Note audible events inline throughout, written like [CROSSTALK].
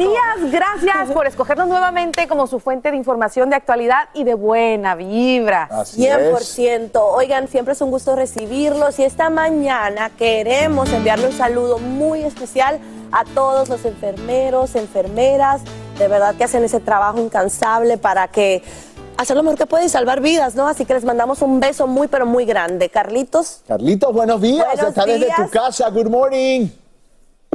Días, gracias por escogernos nuevamente como su fuente de información de actualidad y de buena vibra. 100%. Oigan, siempre es un gusto recibirlos y esta mañana queremos enviarle un saludo muy especial a todos los enfermeros, enfermeras, de verdad que hacen ese trabajo incansable para que hacer lo mejor que pueden y salvar vidas, ¿no? Así que les mandamos un beso muy, pero muy grande. Carlitos. Carlitos, buenos días. Buenos Está desde días. tu casa. Good morning.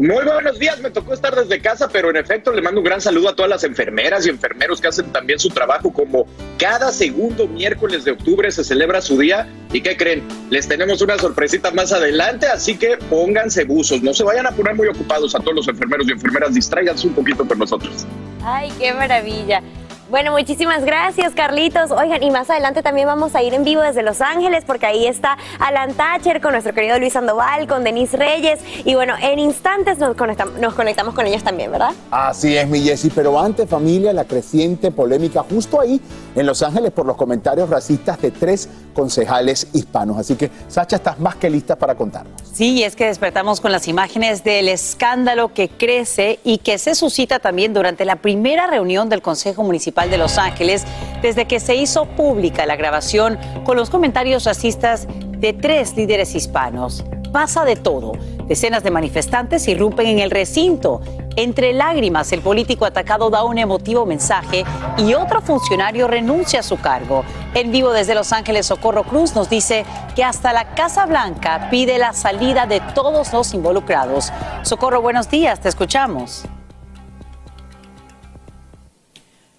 Muy buenos días, me tocó estar desde casa, pero en efecto le mando un gran saludo a todas las enfermeras y enfermeros que hacen también su trabajo como cada segundo miércoles de octubre se celebra su día. ¿Y qué creen? Les tenemos una sorpresita más adelante, así que pónganse buzos, no se vayan a poner muy ocupados a todos los enfermeros y enfermeras, distráiganse un poquito con nosotros. Ay, qué maravilla. Bueno, muchísimas gracias, Carlitos. Oigan, y más adelante también vamos a ir en vivo desde Los Ángeles, porque ahí está Alan Thatcher con nuestro querido Luis Sandoval, con Denise Reyes. Y bueno, en instantes nos conectamos, nos conectamos con ellos también, ¿verdad? Así es, mi Jessy. Pero antes, familia, la creciente polémica justo ahí en Los Ángeles por los comentarios racistas de tres concejales hispanos. Así que, Sacha, estás más que lista para contarnos. Sí, es que despertamos con las imágenes del escándalo que crece y que se suscita también durante la primera reunión del Consejo Municipal de Los Ángeles, desde que se hizo pública la grabación con los comentarios racistas de tres líderes hispanos. Pasa de todo. Decenas de manifestantes irrumpen en el recinto. Entre lágrimas, el político atacado da un emotivo mensaje y otro funcionario renuncia a su cargo. En vivo desde Los Ángeles, Socorro Cruz nos dice que hasta la Casa Blanca pide la salida de todos los involucrados. Socorro, buenos días, te escuchamos.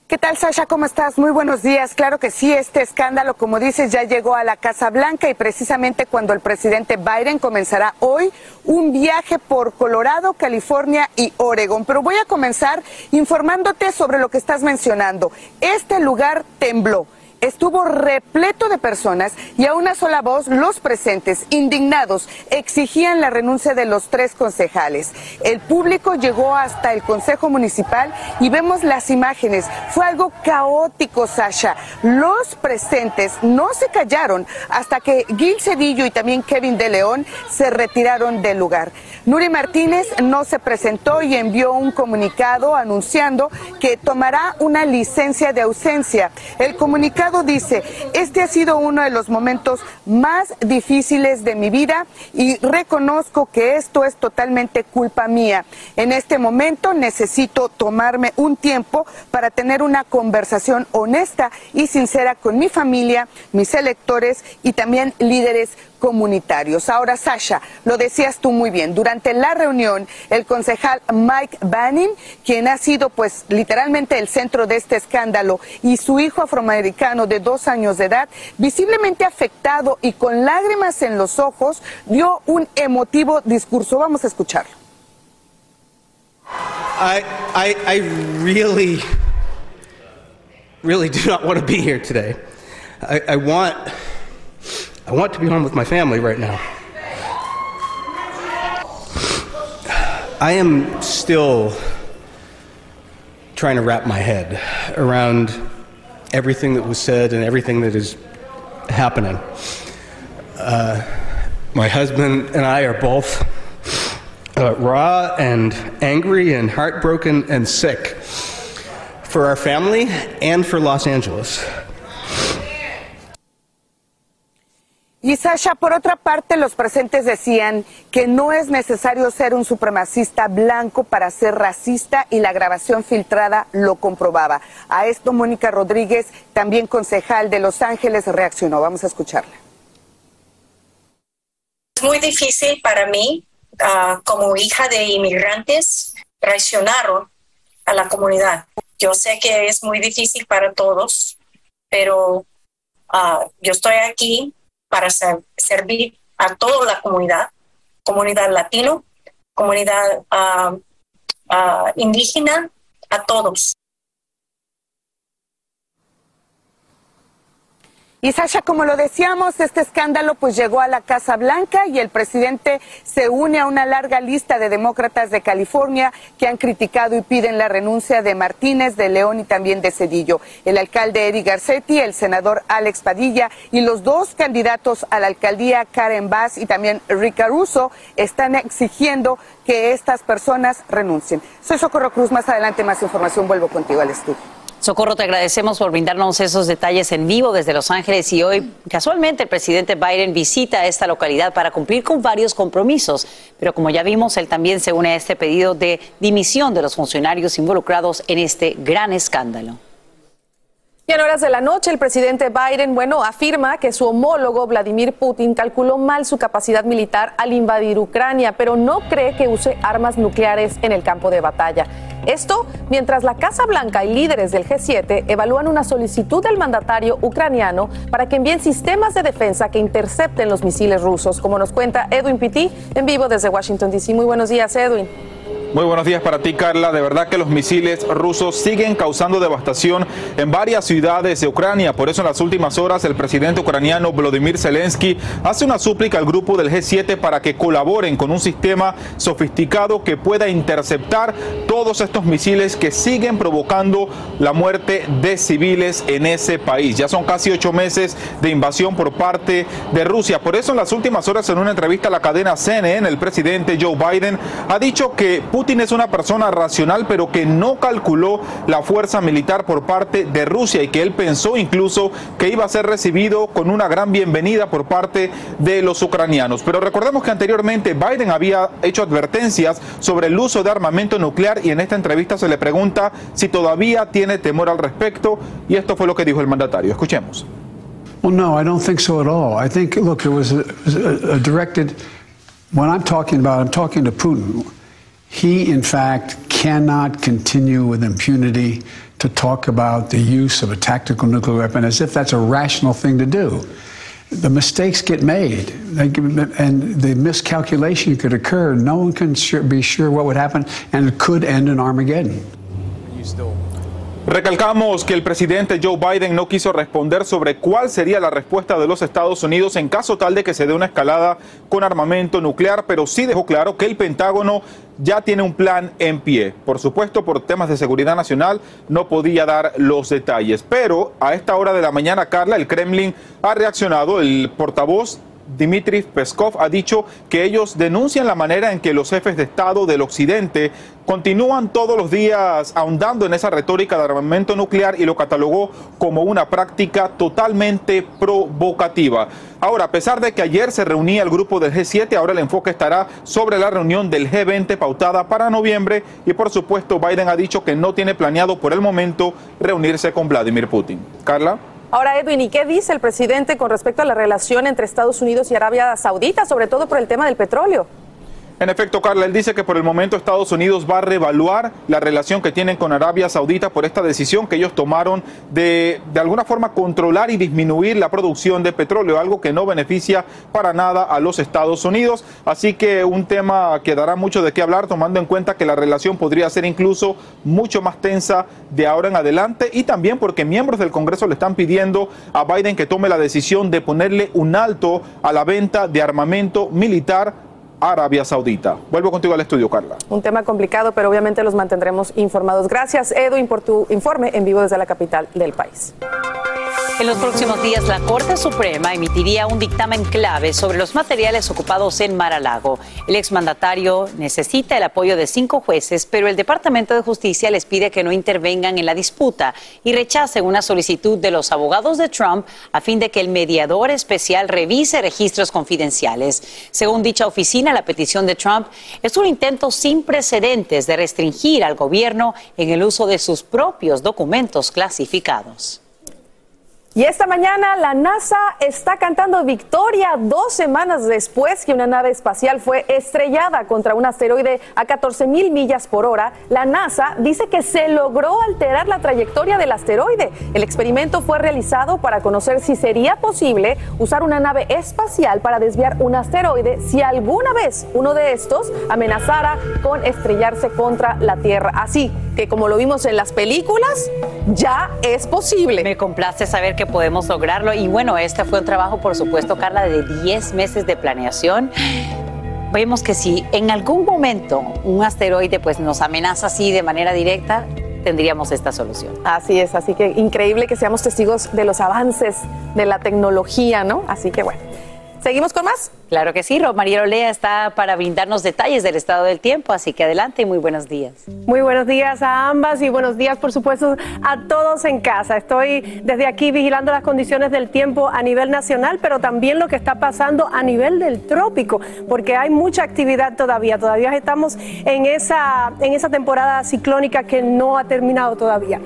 ¿Qué tal, Sasha? ¿Cómo estás? Muy buenos días. Claro que sí, este escándalo, como dices, ya llegó a la Casa Blanca y precisamente cuando el presidente Biden comenzará hoy un viaje por Colorado, California y Oregon. Pero voy a comenzar informándote sobre lo que estás mencionando. Este lugar tembló estuvo repleto de personas y a una sola voz los presentes, indignados, exigían la renuncia de los tres concejales. El público llegó hasta el Consejo Municipal y vemos las imágenes. Fue algo caótico, Sasha. Los presentes no se callaron hasta que Gil Cedillo y también Kevin de León se retiraron del lugar. Nuri Martínez no se presentó y envió un comunicado anunciando que tomará una licencia de ausencia. El comunicado dice, este ha sido uno de los momentos más difíciles de mi vida y reconozco que esto es totalmente culpa mía. En este momento necesito tomarme un tiempo para tener una conversación honesta y sincera con mi familia, mis electores y también líderes comunitarios. Ahora, Sasha, lo decías tú muy bien, durante la reunión, el concejal Mike Banning, quien ha sido pues literalmente el centro de este escándalo, y su hijo afroamericano de dos años de edad, visiblemente afectado y con lágrimas en los ojos, dio un emotivo discurso. Vamos a escucharlo. I, I, I really, really do not want to be here today. I, I want, I want to be home with my family right now. I am still trying to wrap my head around everything that was said and everything that is happening. Uh, my husband and I are both uh, raw and angry and heartbroken and sick for our family and for Los Angeles. Y Sasha, por otra parte, los presentes decían que no es necesario ser un supremacista blanco para ser racista y la grabación filtrada lo comprobaba. A esto Mónica Rodríguez, también concejal de Los Ángeles, reaccionó. Vamos a escucharla. Es muy difícil para mí, uh, como hija de inmigrantes, traicionaron a la comunidad. Yo sé que es muy difícil para todos, pero uh, yo estoy aquí para ser, servir a toda la comunidad, comunidad latino, comunidad uh, uh, indígena, a todos. Y Sasha, como lo decíamos, este escándalo pues llegó a la Casa Blanca y el presidente se une a una larga lista de demócratas de California que han criticado y piden la renuncia de Martínez, de León y también de Cedillo. El alcalde Eddie Garcetti, el senador Alex Padilla y los dos candidatos a la alcaldía, Karen Bass y también Rick Caruso, están exigiendo que estas personas renuncien. Soy Socorro Cruz, más adelante más información, vuelvo contigo al estudio. Socorro, te agradecemos por brindarnos esos detalles en vivo desde Los Ángeles y hoy casualmente el presidente Biden visita esta localidad para cumplir con varios compromisos, pero como ya vimos, él también se une a este pedido de dimisión de los funcionarios involucrados en este gran escándalo. Y en horas de la noche, el presidente Biden, bueno, afirma que su homólogo Vladimir Putin calculó mal su capacidad militar al invadir Ucrania, pero no cree que use armas nucleares en el campo de batalla. Esto mientras la Casa Blanca y líderes del G7 evalúan una solicitud del mandatario ucraniano para que envíen sistemas de defensa que intercepten los misiles rusos, como nos cuenta Edwin Pitti en vivo desde Washington, D.C. Muy buenos días, Edwin. Muy buenos días para ti, Carla. De verdad que los misiles rusos siguen causando devastación en varias ciudades de Ucrania. Por eso en las últimas horas el presidente ucraniano Volodymyr Zelensky hace una súplica al grupo del G7 para que colaboren con un sistema sofisticado que pueda interceptar todos estos misiles que siguen provocando la muerte de civiles en ese país. Ya son casi ocho meses de invasión por parte de Rusia. Por eso en las últimas horas en una entrevista a la cadena CNN, el presidente Joe Biden ha dicho que Putin es una persona racional, pero que no calculó la fuerza militar por parte de Rusia y que él pensó incluso que iba a ser recibido con una gran bienvenida por parte de los ucranianos. Pero recordemos que anteriormente Biden había hecho advertencias sobre el uso de armamento nuclear y en esta entrevista se le pregunta si todavía tiene temor al respecto y esto fue lo que dijo el mandatario. Escuchemos. No, I don't think so at all. I think, look, it was a, a directed. When I'm talking about, I'm talking to Putin. He, in fact, cannot continue with impunity to talk about the use of a tactical nuclear weapon as if that's a rational thing to do. The mistakes get made, and the miscalculation could occur. No one can be sure what would happen, and it could end in Armageddon. Recalcamos que el presidente Joe Biden no quiso responder sobre cuál sería la respuesta de los Estados Unidos en caso tal de que se dé una escalada con armamento nuclear, pero sí dejó claro que el Pentágono ya tiene un plan en pie. Por supuesto, por temas de seguridad nacional no podía dar los detalles, pero a esta hora de la mañana, Carla, el Kremlin ha reaccionado, el portavoz Dmitry Peskov ha dicho que ellos denuncian la manera en que los jefes de Estado del Occidente continúan todos los días ahondando en esa retórica de armamento nuclear y lo catalogó como una práctica totalmente provocativa. Ahora, a pesar de que ayer se reunía el grupo del G7, ahora el enfoque estará sobre la reunión del G20 pautada para noviembre y por supuesto Biden ha dicho que no tiene planeado por el momento reunirse con Vladimir Putin. Carla. Ahora, Edwin, ¿y qué dice el presidente con respecto a la relación entre Estados Unidos y Arabia Saudita, sobre todo por el tema del petróleo? En efecto, Carla, él dice que por el momento Estados Unidos va a reevaluar la relación que tienen con Arabia Saudita por esta decisión que ellos tomaron de de alguna forma controlar y disminuir la producción de petróleo, algo que no beneficia para nada a los Estados Unidos. Así que un tema que dará mucho de qué hablar, tomando en cuenta que la relación podría ser incluso mucho más tensa de ahora en adelante y también porque miembros del Congreso le están pidiendo a Biden que tome la decisión de ponerle un alto a la venta de armamento militar Arabia Saudita. Vuelvo contigo al estudio, Carla. Un tema complicado, pero obviamente los mantendremos informados. Gracias, Edwin, por tu informe en vivo desde la capital del país. En los próximos días, la Corte Suprema emitiría un dictamen clave sobre los materiales ocupados en Mar-a-Lago. El exmandatario necesita el apoyo de cinco jueces, pero el Departamento de Justicia les pide que no intervengan en la disputa y rechacen una solicitud de los abogados de Trump a fin de que el mediador especial revise registros confidenciales. Según dicha oficina, la petición de Trump es un intento sin precedentes de restringir al gobierno en el uso de sus propios documentos clasificados. Y esta mañana la NASA está cantando victoria dos semanas después que una nave espacial fue estrellada contra un asteroide a 14 mil millas por hora. La NASA dice que se logró alterar la trayectoria del asteroide. El experimento fue realizado para conocer si sería posible usar una nave espacial para desviar un asteroide si alguna vez uno de estos amenazara con estrellarse contra la Tierra. Así que como lo vimos en las películas, ya es posible. Me complace saber que podemos lograrlo. Y bueno, este fue un trabajo, por supuesto, Carla, de 10 meses de planeación. Vemos que si en algún momento un asteroide pues, nos amenaza así de manera directa, tendríamos esta solución. Así es, así que increíble que seamos testigos de los avances de la tecnología, ¿no? Así que bueno. ¿Seguimos con más? Claro que sí, María Olea está para brindarnos detalles del estado del tiempo, así que adelante y muy buenos días. Muy buenos días a ambas y buenos días, por supuesto, a todos en casa. Estoy desde aquí vigilando las condiciones del tiempo a nivel nacional, pero también lo que está pasando a nivel del trópico, porque hay mucha actividad todavía. Todavía estamos en esa, en esa temporada ciclónica que no ha terminado todavía.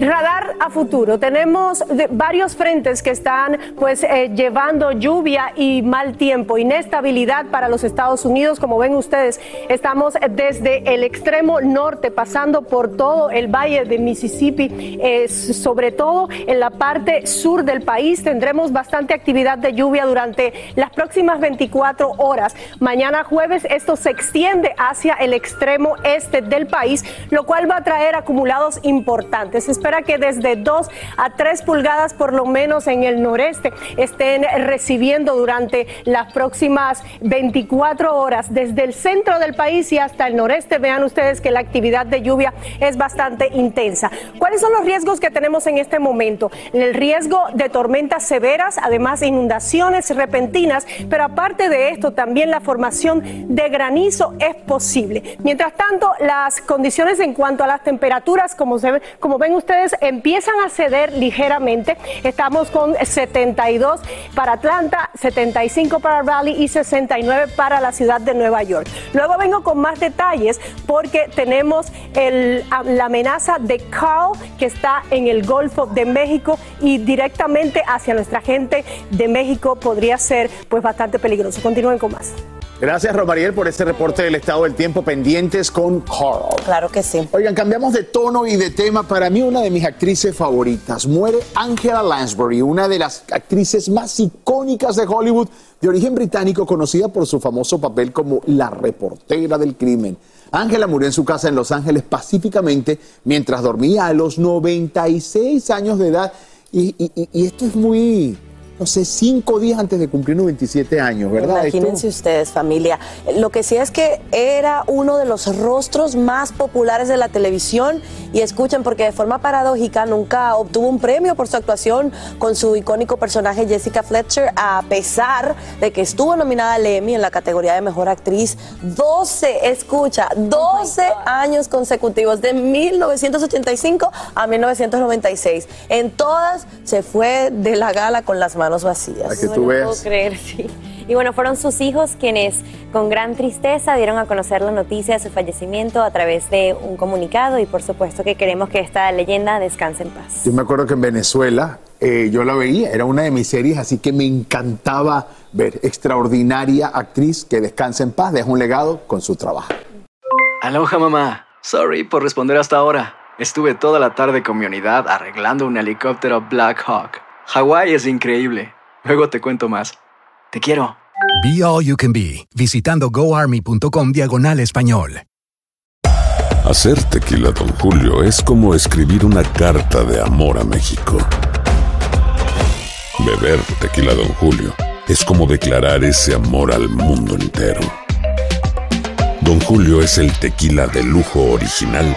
Radar a futuro. Tenemos de- varios frentes que están pues eh, llevando lluvia y mal tiempo inestabilidad para los Estados Unidos. Como ven ustedes, estamos desde el extremo norte, pasando por todo el valle de Mississippi, sobre todo en la parte sur del país. Tendremos bastante actividad de lluvia durante las próximas 24 horas. Mañana jueves esto se extiende hacia el extremo este del país, lo cual va a traer acumulados importantes. Se espera que desde 2 a 3 pulgadas por lo menos en el noreste estén recibiendo durante las próximas 24 horas desde el centro del país y hasta el noreste. Vean ustedes que la actividad de lluvia es bastante intensa. ¿Cuáles son los riesgos que tenemos en este momento? El riesgo de tormentas severas, además inundaciones repentinas, pero aparte de esto también la formación de granizo es posible. Mientras tanto, las condiciones en cuanto a las temperaturas, como, ven, como ven ustedes, empiezan a ceder ligeramente. Estamos con 72 para Atlanta, 75 para Raleigh y 69 para la ciudad de Nueva York. Luego vengo con más detalles porque tenemos el- la amenaza de Carl que está en el Golfo de México y directamente hacia nuestra gente de México podría ser pues bastante peligroso. Continúen con más. Gracias, Romariel, por este reporte del estado del tiempo pendientes con Carl. Claro que sí. Oigan, cambiamos de tono y de tema. Para mí, una de mis actrices favoritas. Muere Angela Lansbury, una de las actrices más icónicas de Hollywood, de origen británico, conocida por su famoso papel como la reportera del crimen. Angela murió en su casa en Los Ángeles pacíficamente mientras dormía a los 96 años de edad. Y, y- y- y esto es muy, no sé, cinco días antes de cumplir 97 años, ¿verdad? Esto- Imagínense ustedes, familia. Lo que sí es que era uno de los rostros más populares de la televisión y escuchen porque de forma paradójica nunca obtuvo un premio por su actuación con su icónico personaje Jessica Fletcher a pesar de que estuvo nominada al Emmy en la categoría de mejor actriz 12, escucha, 12 años consecutivos de 1985 a 1996. En todas se fue de la gala con las manos vacías. Para que No tú lo veas. puedo creer, sí. Y bueno, fueron sus hijos quienes con gran tristeza dieron a conocer la noticia de su fallecimiento a través de un comunicado y por supuesto que queremos que esta leyenda descanse en paz. Yo me acuerdo que en Venezuela eh, yo la veía, era una de mis series, así que me encantaba ver. Extraordinaria actriz que descansa en paz, deja un legado con su trabajo. Aloha mamá. Sorry por responder hasta ahora. Estuve toda la tarde con mi unidad arreglando un helicóptero Black Hawk. Hawái es increíble. Luego te cuento más. Te quiero. Be All You Can Be, visitando goarmy.com diagonal español. Hacer tequila, Don Julio, es como escribir una carta de amor a México. Beber tequila, Don Julio, es como declarar ese amor al mundo entero. Don Julio es el tequila de lujo original,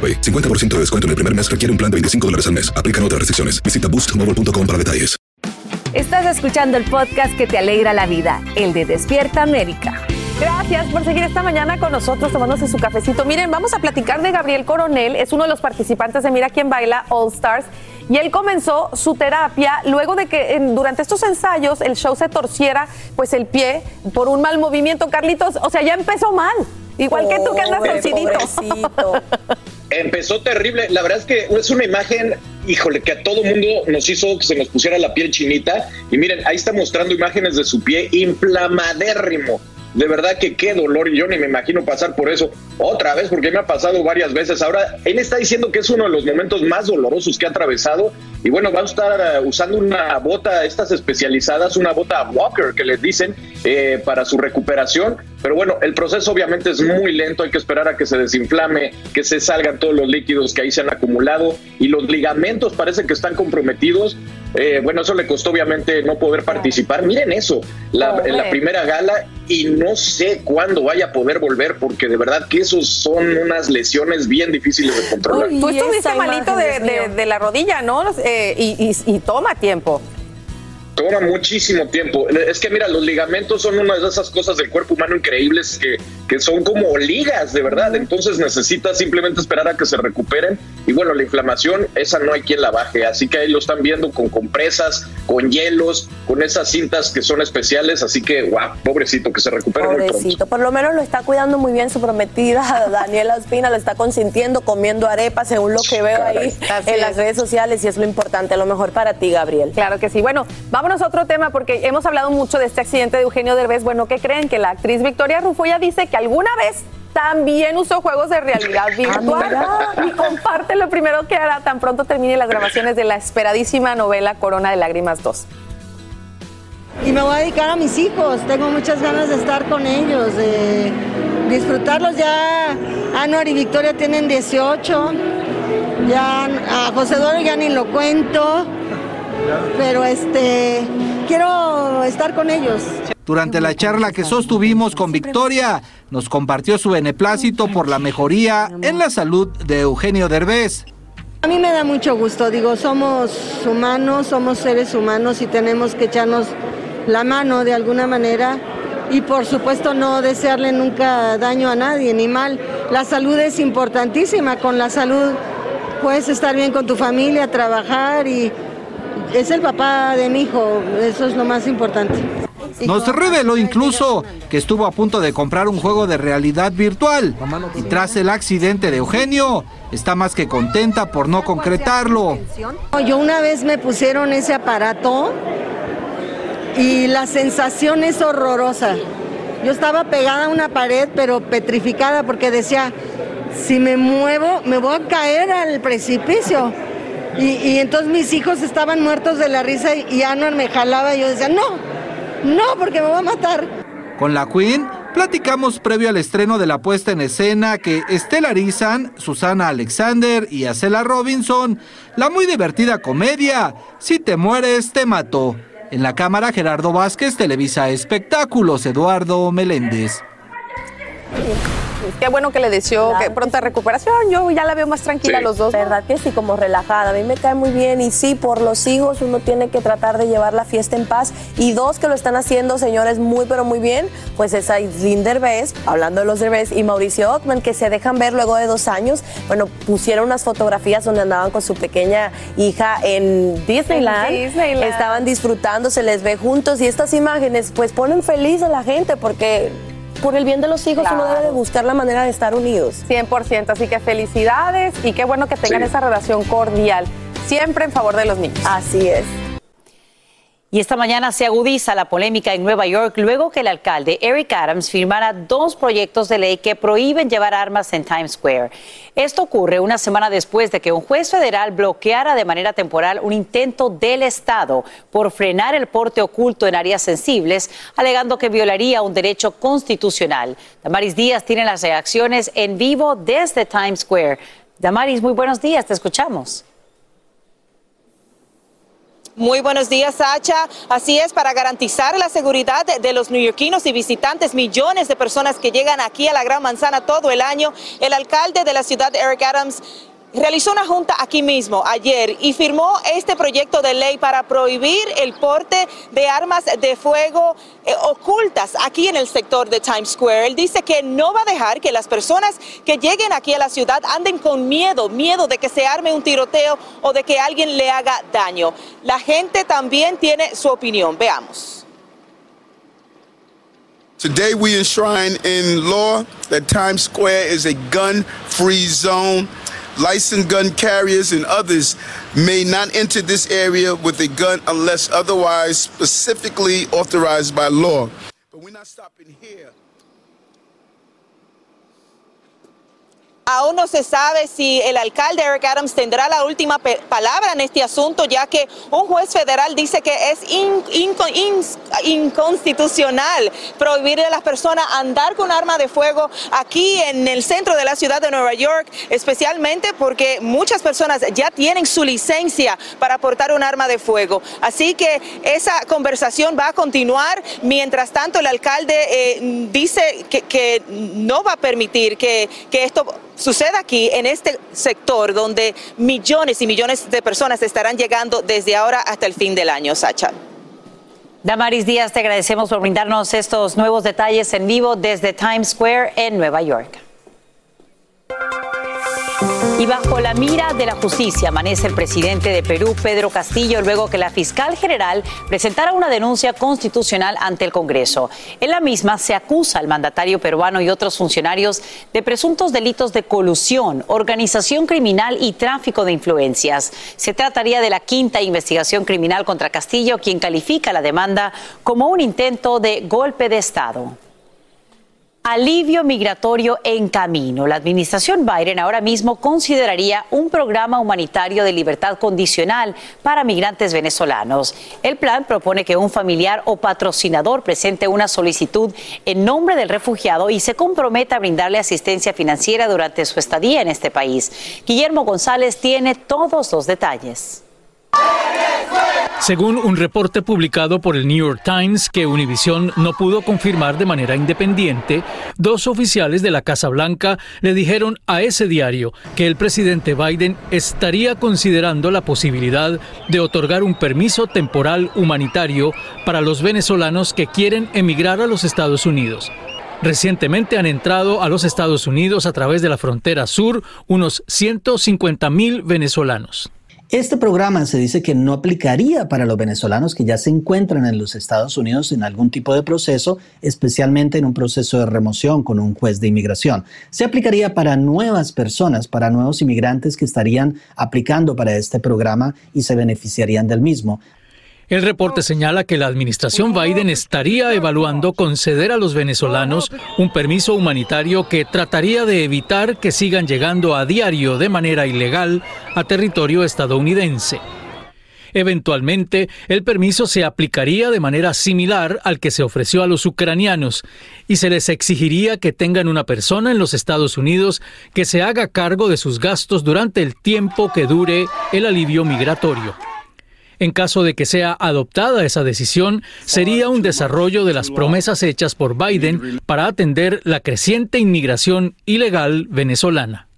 AroPay. 50% de descuento en el primer mes requiere un plan de 25 dólares al mes. Aplican otras restricciones. Visita boostmobile.com para detalles. Estás escuchando el podcast que te alegra la vida, el de Despierta América. Gracias por seguir esta mañana con nosotros tomándose su cafecito. Miren, vamos a platicar de Gabriel Coronel, es uno de los participantes de Mira quién baila All Stars y él comenzó su terapia luego de que en- durante estos ensayos el show se torciera pues el pie por un mal movimiento, Carlitos, o sea, ya empezó mal. Igual que tú que andas torcidito. [LAUGHS] Empezó terrible. La verdad es que es una imagen, híjole, que a todo mundo nos hizo que se nos pusiera la piel chinita. Y miren, ahí está mostrando imágenes de su pie inflamadérrimo. De verdad que qué dolor. Yo ni me imagino pasar por eso otra vez, porque me ha pasado varias veces. Ahora, él está diciendo que es uno de los momentos más dolorosos que ha atravesado. Y bueno, va a estar eh, usando una bota, estas especializadas, una bota Walker que les dicen eh, para su recuperación. Pero bueno, el proceso obviamente es muy lento, hay que esperar a que se desinflame, que se salgan todos los líquidos que ahí se han acumulado y los ligamentos parece que están comprometidos. Eh, bueno, eso le costó obviamente no poder participar. Miren eso, la, la primera gala y no sé cuándo vaya a poder volver porque de verdad que esos son unas lesiones bien difíciles de controlar. Tú estuviste malito de, de- la rodilla, ¿no? Eh, y, y- y toma tiempo. Toma muchísimo tiempo. Es que mira, los ligamentos son una de esas cosas del cuerpo humano increíbles que, que son como ligas, de verdad. Entonces necesitas simplemente esperar a que se recuperen. Y bueno, la inflamación, esa no hay quien la baje. Así que ahí lo están viendo con compresas, con hielos, con esas cintas que son especiales. Así que, guau, pobrecito, que se recupere muy pronto. Pobrecito, por lo menos lo está cuidando muy bien su prometida [LAUGHS] Daniela Espina, lo está consintiendo, comiendo arepas, según lo que veo ahí Así en las es. redes sociales y es lo importante, lo mejor para ti, Gabriel. Claro que sí. Bueno, vámonos a otro tema porque hemos hablado mucho de este accidente de Eugenio Derbez. Bueno, ¿qué creen? Que la actriz Victoria Rufo ya dice que alguna vez también usó juegos de realidad virtual y comparte lo primero que hará tan pronto termine las grabaciones de la esperadísima novela Corona de Lágrimas 2. Y me voy a dedicar a mis hijos, tengo muchas ganas de estar con ellos, de disfrutarlos. Ya Anuar y Victoria tienen 18, ya a José Eduardo ya ni lo cuento, pero este quiero estar con ellos. Durante la charla que sostuvimos con Victoria, nos compartió su beneplácito por la mejoría en la salud de Eugenio Derbez. A mí me da mucho gusto, digo, somos humanos, somos seres humanos y tenemos que echarnos la mano de alguna manera y por supuesto no desearle nunca daño a nadie ni mal. La salud es importantísima, con la salud puedes estar bien con tu familia, trabajar y es el papá de mi hijo, eso es lo más importante. Nos reveló incluso que estuvo a punto de comprar un juego de realidad virtual y tras el accidente de Eugenio está más que contenta por no concretarlo. Yo una vez me pusieron ese aparato y la sensación es horrorosa. Yo estaba pegada a una pared, pero petrificada porque decía, si me muevo, me voy a caer al precipicio. Y, entonces mis hijos estaban muertos de la risa y, y Anuar me jalaba y yo decía, no, no, porque me va a matar. Con la Queen platicamos previo al estreno de la puesta en escena que estelarizan Susana Alexander y Acela Robinson, la muy divertida comedia Si te mueres, te mato. En la cámara, Gerardo Vázquez, Televisa Espectáculos, Eduardo Meléndez. Qué bueno que le deseó que pronta recuperación. Yo ya la veo más tranquila a los dos. ¿Verdad que sí? Como relajada. A mí me cae muy bien. Y sí, por los hijos uno tiene que tratar de llevar la fiesta en paz. Y dos que lo están haciendo, señores, muy pero muy bien, pues es Aislinn Derbez, hablando de los Derbez, y Mauricio Ockman, que se dejan ver luego de dos años. Bueno, pusieron unas fotografías donde andaban con su pequeña hija en Disneyland. En Disneyland. Estaban disfrutando, se les ve juntos. Y estas imágenes, pues ponen feliz a la gente porque por el bien de los hijos uno debe de buscar la manera de estar unidos. 100%, así que felicidades y qué bueno que tengan Sí. esa relación cordial, siempre en favor de los niños. Así es. Y esta mañana se agudiza la polémica en Nueva York luego que el alcalde Eric Adams firmara dos proyectos de ley que prohíben llevar armas en Times Square. Esto ocurre una semana después de que un juez federal bloqueara de manera temporal un intento del Estado por frenar el porte oculto en áreas sensibles, alegando que violaría un derecho constitucional. Damaris Díaz tiene las reacciones en vivo desde Times Square. Damaris, muy buenos días, te escuchamos. Muy buenos días, Sacha. Así es, para garantizar la seguridad de, los neoyorquinos y visitantes, millones de personas que llegan aquí a la Gran Manzana todo el año, el alcalde de la ciudad, Eric Adams, realizó una junta aquí mismo ayer y firmó este proyecto de ley para prohibir el porte de armas de fuego eh, ocultas aquí en el sector de Times Square. Él dice que no va a dejar que las personas que lleguen aquí a la ciudad anden con miedo, miedo de que se arme un tiroteo o de que alguien le haga daño. La gente también tiene su opinión. Veamos. Today, we enshrine in law that Times Square is a gun free zone. Licensed gun carriers and others may not enter this area with a gun unless otherwise specifically authorized by law. But we're not stopping here. Aún no se sabe si el alcalde Eric Adams tendrá la última palabra en este asunto, ya que un juez federal dice que es inconstitucional prohibirle a las personas andar con arma de fuego aquí en el centro de la ciudad de Nueva York, especialmente porque muchas personas ya tienen su licencia para portar un arma de fuego. Así que esa conversación va a continuar. Mientras tanto, el alcalde eh, dice que, no va a permitir que esto suceda aquí en este sector donde millones y millones de personas estarán llegando desde ahora hasta el fin del año, Sacha. Damaris Díaz, te agradecemos por brindarnos estos nuevos detalles en vivo desde Times Square en Nueva York. Y bajo la mira de la justicia amanece el presidente de Perú, Pedro Castillo, luego que la fiscal general presentara una denuncia constitucional ante el Congreso. En la misma se acusa al mandatario peruano y otros funcionarios de presuntos delitos de colusión, organización criminal y tráfico de influencias. Se trataría de la quinta investigación criminal contra Castillo, quien califica la demanda como un intento de golpe de Estado. Alivio migratorio en camino. La administración Biden ahora mismo consideraría un programa humanitario de libertad condicional para migrantes venezolanos. El plan propone que un familiar o patrocinador presente una solicitud en nombre del refugiado y se comprometa a brindarle asistencia financiera durante su estadía en este país. Guillermo González tiene todos los detalles. Según un reporte publicado por el New York Times que Univision no pudo confirmar de manera independiente, dos oficiales de la Casa Blanca le dijeron a ese diario que el presidente Biden estaría considerando la posibilidad de otorgar un permiso temporal humanitario para los venezolanos que quieren emigrar a los Estados Unidos. Recientemente han entrado a los Estados Unidos a través de la frontera sur unos 150 mil venezolanos. Este programa se dice que no aplicaría para los venezolanos que ya se encuentran en los Estados Unidos en algún tipo de proceso, especialmente en un proceso de remoción con un juez de inmigración. Se aplicaría para nuevas personas, para nuevos inmigrantes que estarían aplicando para este programa y se beneficiarían del mismo. El reporte señala que la administración Biden estaría evaluando conceder a los venezolanos un permiso humanitario que trataría de evitar que sigan llegando a diario de manera ilegal a territorio estadounidense. Eventualmente, el permiso se aplicaría de manera similar al que se ofreció a los ucranianos y se les exigiría que tengan una persona en los Estados Unidos que se haga cargo de sus gastos durante el tiempo que dure el alivio migratorio. En caso de que sea adoptada esa decisión, sería un desarrollo de las promesas hechas por Biden para atender la creciente inmigración ilegal venezolana.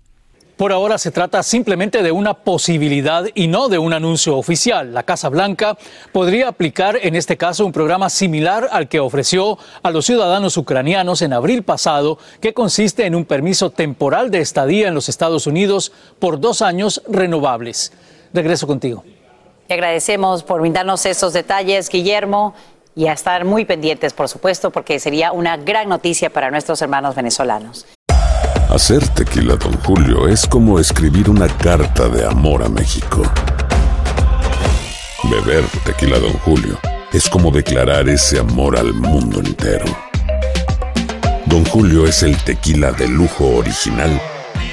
Por ahora se trata simplemente de una posibilidad y no de un anuncio oficial. La Casa Blanca podría aplicar en este caso un programa similar al que ofreció a los ciudadanos ucranianos en abril pasado, que consiste en un permiso temporal de estadía en los Estados Unidos por dos años renovables. Regreso contigo. Te agradecemos por brindarnos esos detalles, Guillermo, y a estar muy pendientes, por supuesto, porque sería una gran noticia para nuestros hermanos venezolanos. Hacer tequila, don Julio, es como escribir una carta de amor a México. Beber tequila, don Julio, es como declarar ese amor al mundo entero. Don Julio es el tequila de lujo original,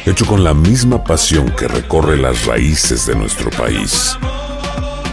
hecho con la misma pasión que recorre las raíces de nuestro país.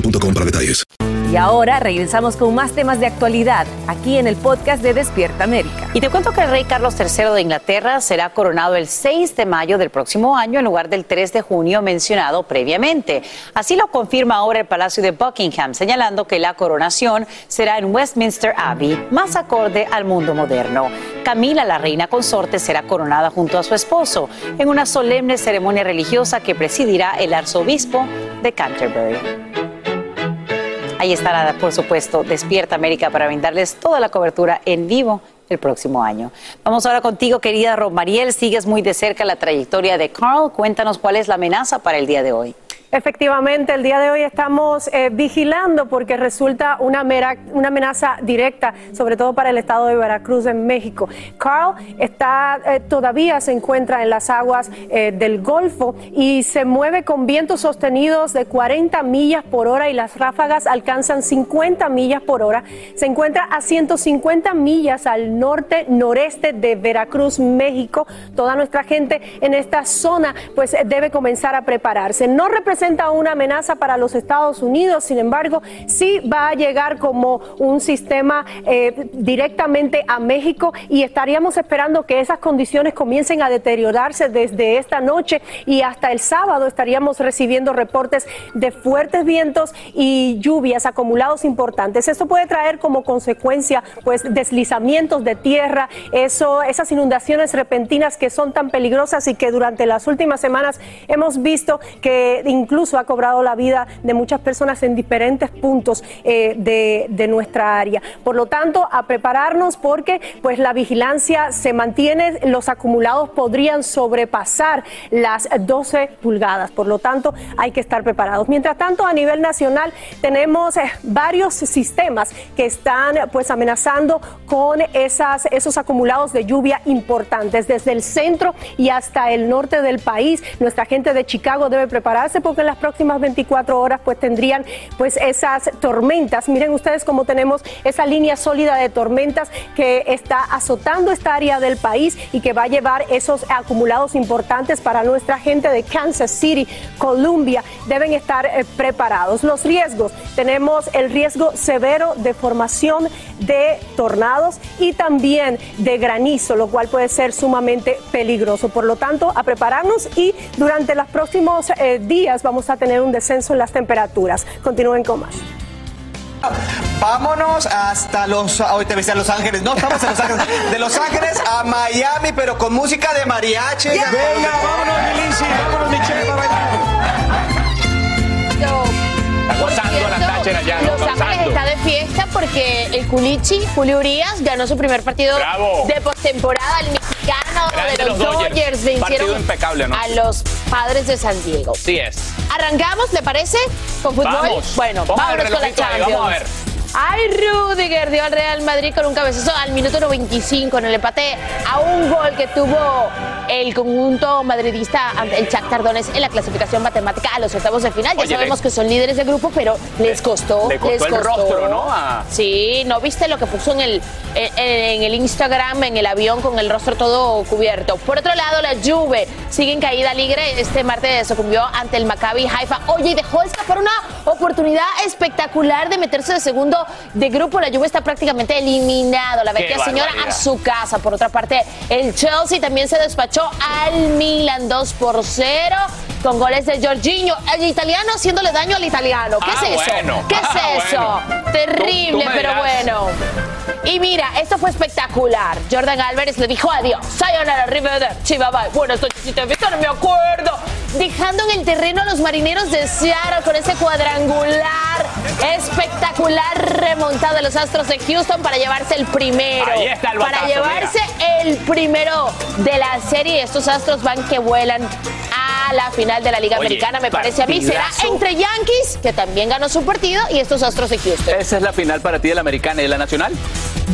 boostmobile.com para detalles. Y ahora regresamos con más temas de actualidad aquí en el podcast de Despierta América. Y te cuento que el rey Carlos III de Inglaterra será coronado el 6 de mayo del próximo año en lugar del 3 de junio mencionado previamente. Así lo confirma ahora el Palacio de Buckingham, señalando que la coronación será en Westminster Abbey, más acorde al mundo moderno. Camila, la reina consorte, será coronada junto a su esposo en una solemne ceremonia religiosa que presidirá el arzobispo de Canterbury. Ahí estará, por supuesto, Despierta América para brindarles toda la cobertura en vivo el próximo año. Vamos ahora contigo, querida Romariel. Sigues muy de cerca la trayectoria de Carl. Cuéntanos cuál es la amenaza para el día de hoy. Efectivamente, el día de hoy estamos eh, vigilando porque resulta una, mera- una amenaza directa, sobre todo para el estado de Veracruz en México. Carl está eh, todavía se encuentra en las aguas eh, del Golfo y se mueve con vientos sostenidos de 40 millas por hora y las ráfagas alcanzan 50 millas por hora. Se encuentra a 150 millas al norte noreste de Veracruz, México. Toda nuestra gente en esta zona pues debe comenzar a prepararse. No representa una amenaza para los Estados Unidos, sin embargo, sí va a llegar como un sistema eh, directamente a México y estaríamos esperando que esas condiciones comiencen a deteriorarse desde esta noche y hasta el sábado estaríamos recibiendo reportes de fuertes vientos y lluvias acumulados importantes. Esto puede traer como consecuencia pues deslizamientos de tierra, eso, esas inundaciones repentinas que son tan peligrosas y que durante las últimas semanas hemos visto que incluso ha cobrado la vida de muchas personas en diferentes puntos eh, de, nuestra área. Por lo tanto, a prepararnos porque pues la vigilancia se mantiene, los acumulados podrían sobrepasar las 12 pulgadas. Por lo tanto, hay que estar preparados. Mientras tanto, a nivel nacional tenemos eh, varios sistemas que están pues amenazando con esas, esos acumulados de lluvia importantes desde el centro y hasta el norte del país. Nuestra gente de Chicago debe prepararse porque en las próximas 24 horas pues tendrían pues esas tormentas. Miren ustedes cómo tenemos esa línea sólida de tormentas que está azotando esta área del país y que va a llevar esos acumulados importantes para nuestra gente de Kansas City, Columbia. Deben estar eh, preparados. Los riesgos, tenemos el riesgo severo de formación de tornados y también de granizo, lo cual puede ser sumamente peligroso. Por lo tanto, a prepararnos y durante los próximos eh, días vamos a tener un descenso en las temperaturas. Continúen con más. Vámonos hasta los. Hoy te ves a Los Ángeles. No, estamos en Los Ángeles. De Los Ángeles a Miami, pero con música de mariachi. Venga, vámonos, mi Lindsay, vámonos, mi Chema, Los Ángeles Gozando. está de fiesta porque el Culichi, Julio Urias, ganó su primer partido Bravo. de postemporada. El mexicano Grande de los, los Dodgers. Dodgers Partido vencieron impecable, ¿no? a los padres de San Diego. Sí es. ¿Arrancamos, le parece? ¿Con fútbol? Vamos. Bueno, vámonos con la ahí, Champions. vamos a ver. Ay, Rudiger dio al Real Madrid con un cabezazo al minuto 95 en el empate a un gol que tuvo el conjunto madridista ante el Shakhtar Donetsk en la clasificación matemática a los octavos de final. Ya sabemos le- que son líderes de grupo, pero les costó. le costó les el rostro, ¿no? A- Sí, ¿no viste lo que puso en el, en, en el Instagram, en el avión, con el rostro todo cubierto? Por otro lado, la Juve sigue en caída libre. Este martes sucumbió ante el Maccabi Haifa. Oye, y dejó escapar una oportunidad espectacular de meterse de segundo de grupo. La Juve está prácticamente eliminado. La vecchia señora a su casa. Por otra parte, el Chelsea también se despachó al Milan 2 por 0 con goles de Jorginho. El italiano haciéndole daño al italiano. ¿Qué Ah, es eso? bueno. ¿Qué [LAUGHS] Ah, es eso? bueno. Terrible, Tú- tú me pero bueno. Y mira, esto fue espectacular. Jordan Álvarez le dijo adiós. Sayonara, arrivederci, bye bye. Buenas noches, si te no me acuerdo. Dejando en el terreno a los marineros de Seattle con ese cuadrangular espectacular remontado de los Astros de Houston para llevarse el primero. Ahí está el Para batazo, llevarse el primero de la serie. Estos Astros van que vuelan a la final de la Liga Oye, Americana, me parece a mí. Será entre Yankees, que también ganó su partido, y estos Astros de Houston. Esa es la final para ti de la americana y de la nacional.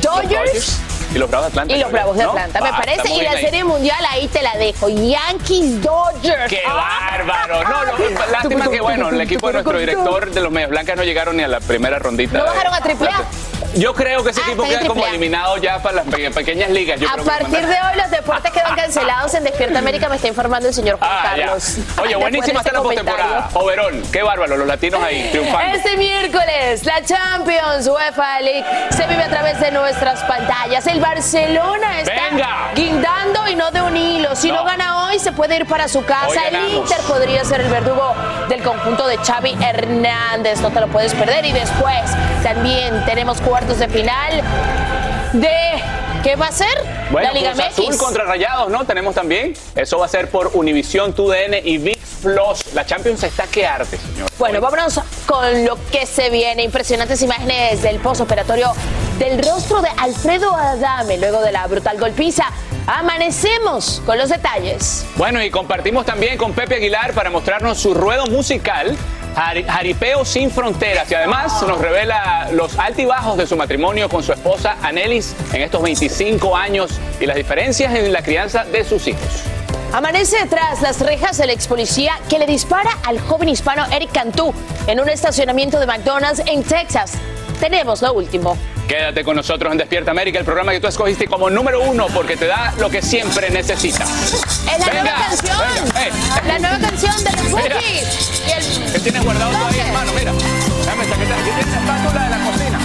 Dodgers y los Bravos de Atlanta. y los Bravos de ¿no? Atlanta, me Ah, parece. Y la ahí. serie mundial ahí te la dejo. Yankees Dodgers. ¡Qué Ah. bárbaro! No, [LAUGHS] no, lástima que, bueno, el equipo de nuestro director de los Medias Blancas no llegaron ni a la primera rondita. ¿No bajaron a triple A? Yo creo que ese Ah, equipo queda como eliminado ya para las pe- pequeñas ligas. Yo A creo partir de hoy los deportes quedan [LAUGHS] cancelados en Despierta América, me está informando el señor Juan Ah, ya. Carlos. Oye, buenísima está la postemporada. Overall, qué bárbaro, los latinos ahí triunfando. Este miércoles, la Champions UEFA League se vive a través de nuestras pantallas. El Barcelona está ¡Venga! guindando y no de un hilo. Si no, No. gana hoy, se puede ir para su casa. El. Inter podría ser el verdugo del conjunto de Xavi Hernández. No te lo puedes perder. Y después también tenemos cuartos de final de... ¿Qué va a ser? Bueno, la Liga Cruz Azul MX. contra Rayados, ¿no? Tenemos también. Eso va a ser por Univisión, TUDN y VIX Plus. La Champions está que arte, señor. Bueno, vámonos con lo que se viene. Impresionantes imágenes del postoperatorio del rostro de Alfredo Adame luego de la brutal golpiza. Amanecemos con los detalles. Bueno, y compartimos también con Pepe Aguilar para mostrarnos su ruedo musical, Jaripeo sin Fronteras. Y además nos revela los altibajos de su matrimonio con su esposa Anelis en estos 25 años y las diferencias en la crianza de sus hijos. Amanece tras las rejas el ex policía que le dispara al joven hispano Eric Cantú en un estacionamiento de McDonald's en Texas. Tenemos lo último. Quédate con nosotros en Despierta América, el programa que tú escogiste como número uno porque te da lo que siempre necesitas. Es la nueva canción. venga, eh. La nueva canción de los. Bookies. Y el- ¿Qué tienes guardado tú ahí, hermano? Mira. Déjame sacar. Aquí tienes la espátula de la cocina.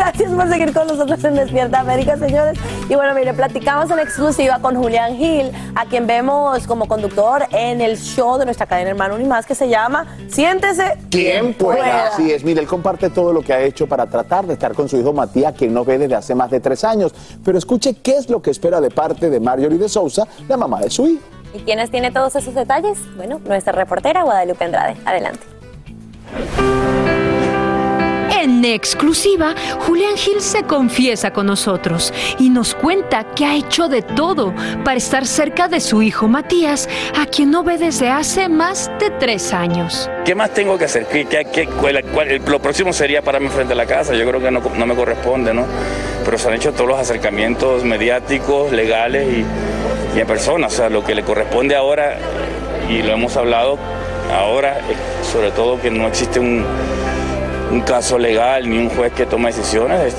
Gracias por seguir con nosotros en Despierta América, señores. Y bueno, mire, platicamos en exclusiva con Julián Gil, a quien vemos como conductor en el show de nuestra cadena Hermano Unimás, que se llama Siéntese Quien pueda. Así es, mire, él comparte todo lo que ha hecho para tratar de estar con su hijo Matías, quien no ve desde hace más de tres años. Pero escuche qué es lo que espera de parte de Marjorie de Sousa, la mamá de su hijo. ¿Y quiénes tiene todos esos detalles? Bueno, nuestra reportera Guadalupe Andrade. Adelante. En exclusiva, Julián Gil se confiesa con nosotros y nos cuenta que ha hecho de todo para estar cerca de su hijo Matías, a quien no ve desde hace más de tres años. ¿Qué más tengo que hacer? ¿Qué, qué- qué- lo próximo sería pararme frente a la casa. Yo creo que no, me corresponde, ¿no? Pero se han hecho todos los acercamientos mediáticos, legales y, y en persona. O sea, lo que le corresponde ahora, y lo hemos hablado ahora, sobre todo que no existe un, un caso legal ni un juez que tome decisiones, es,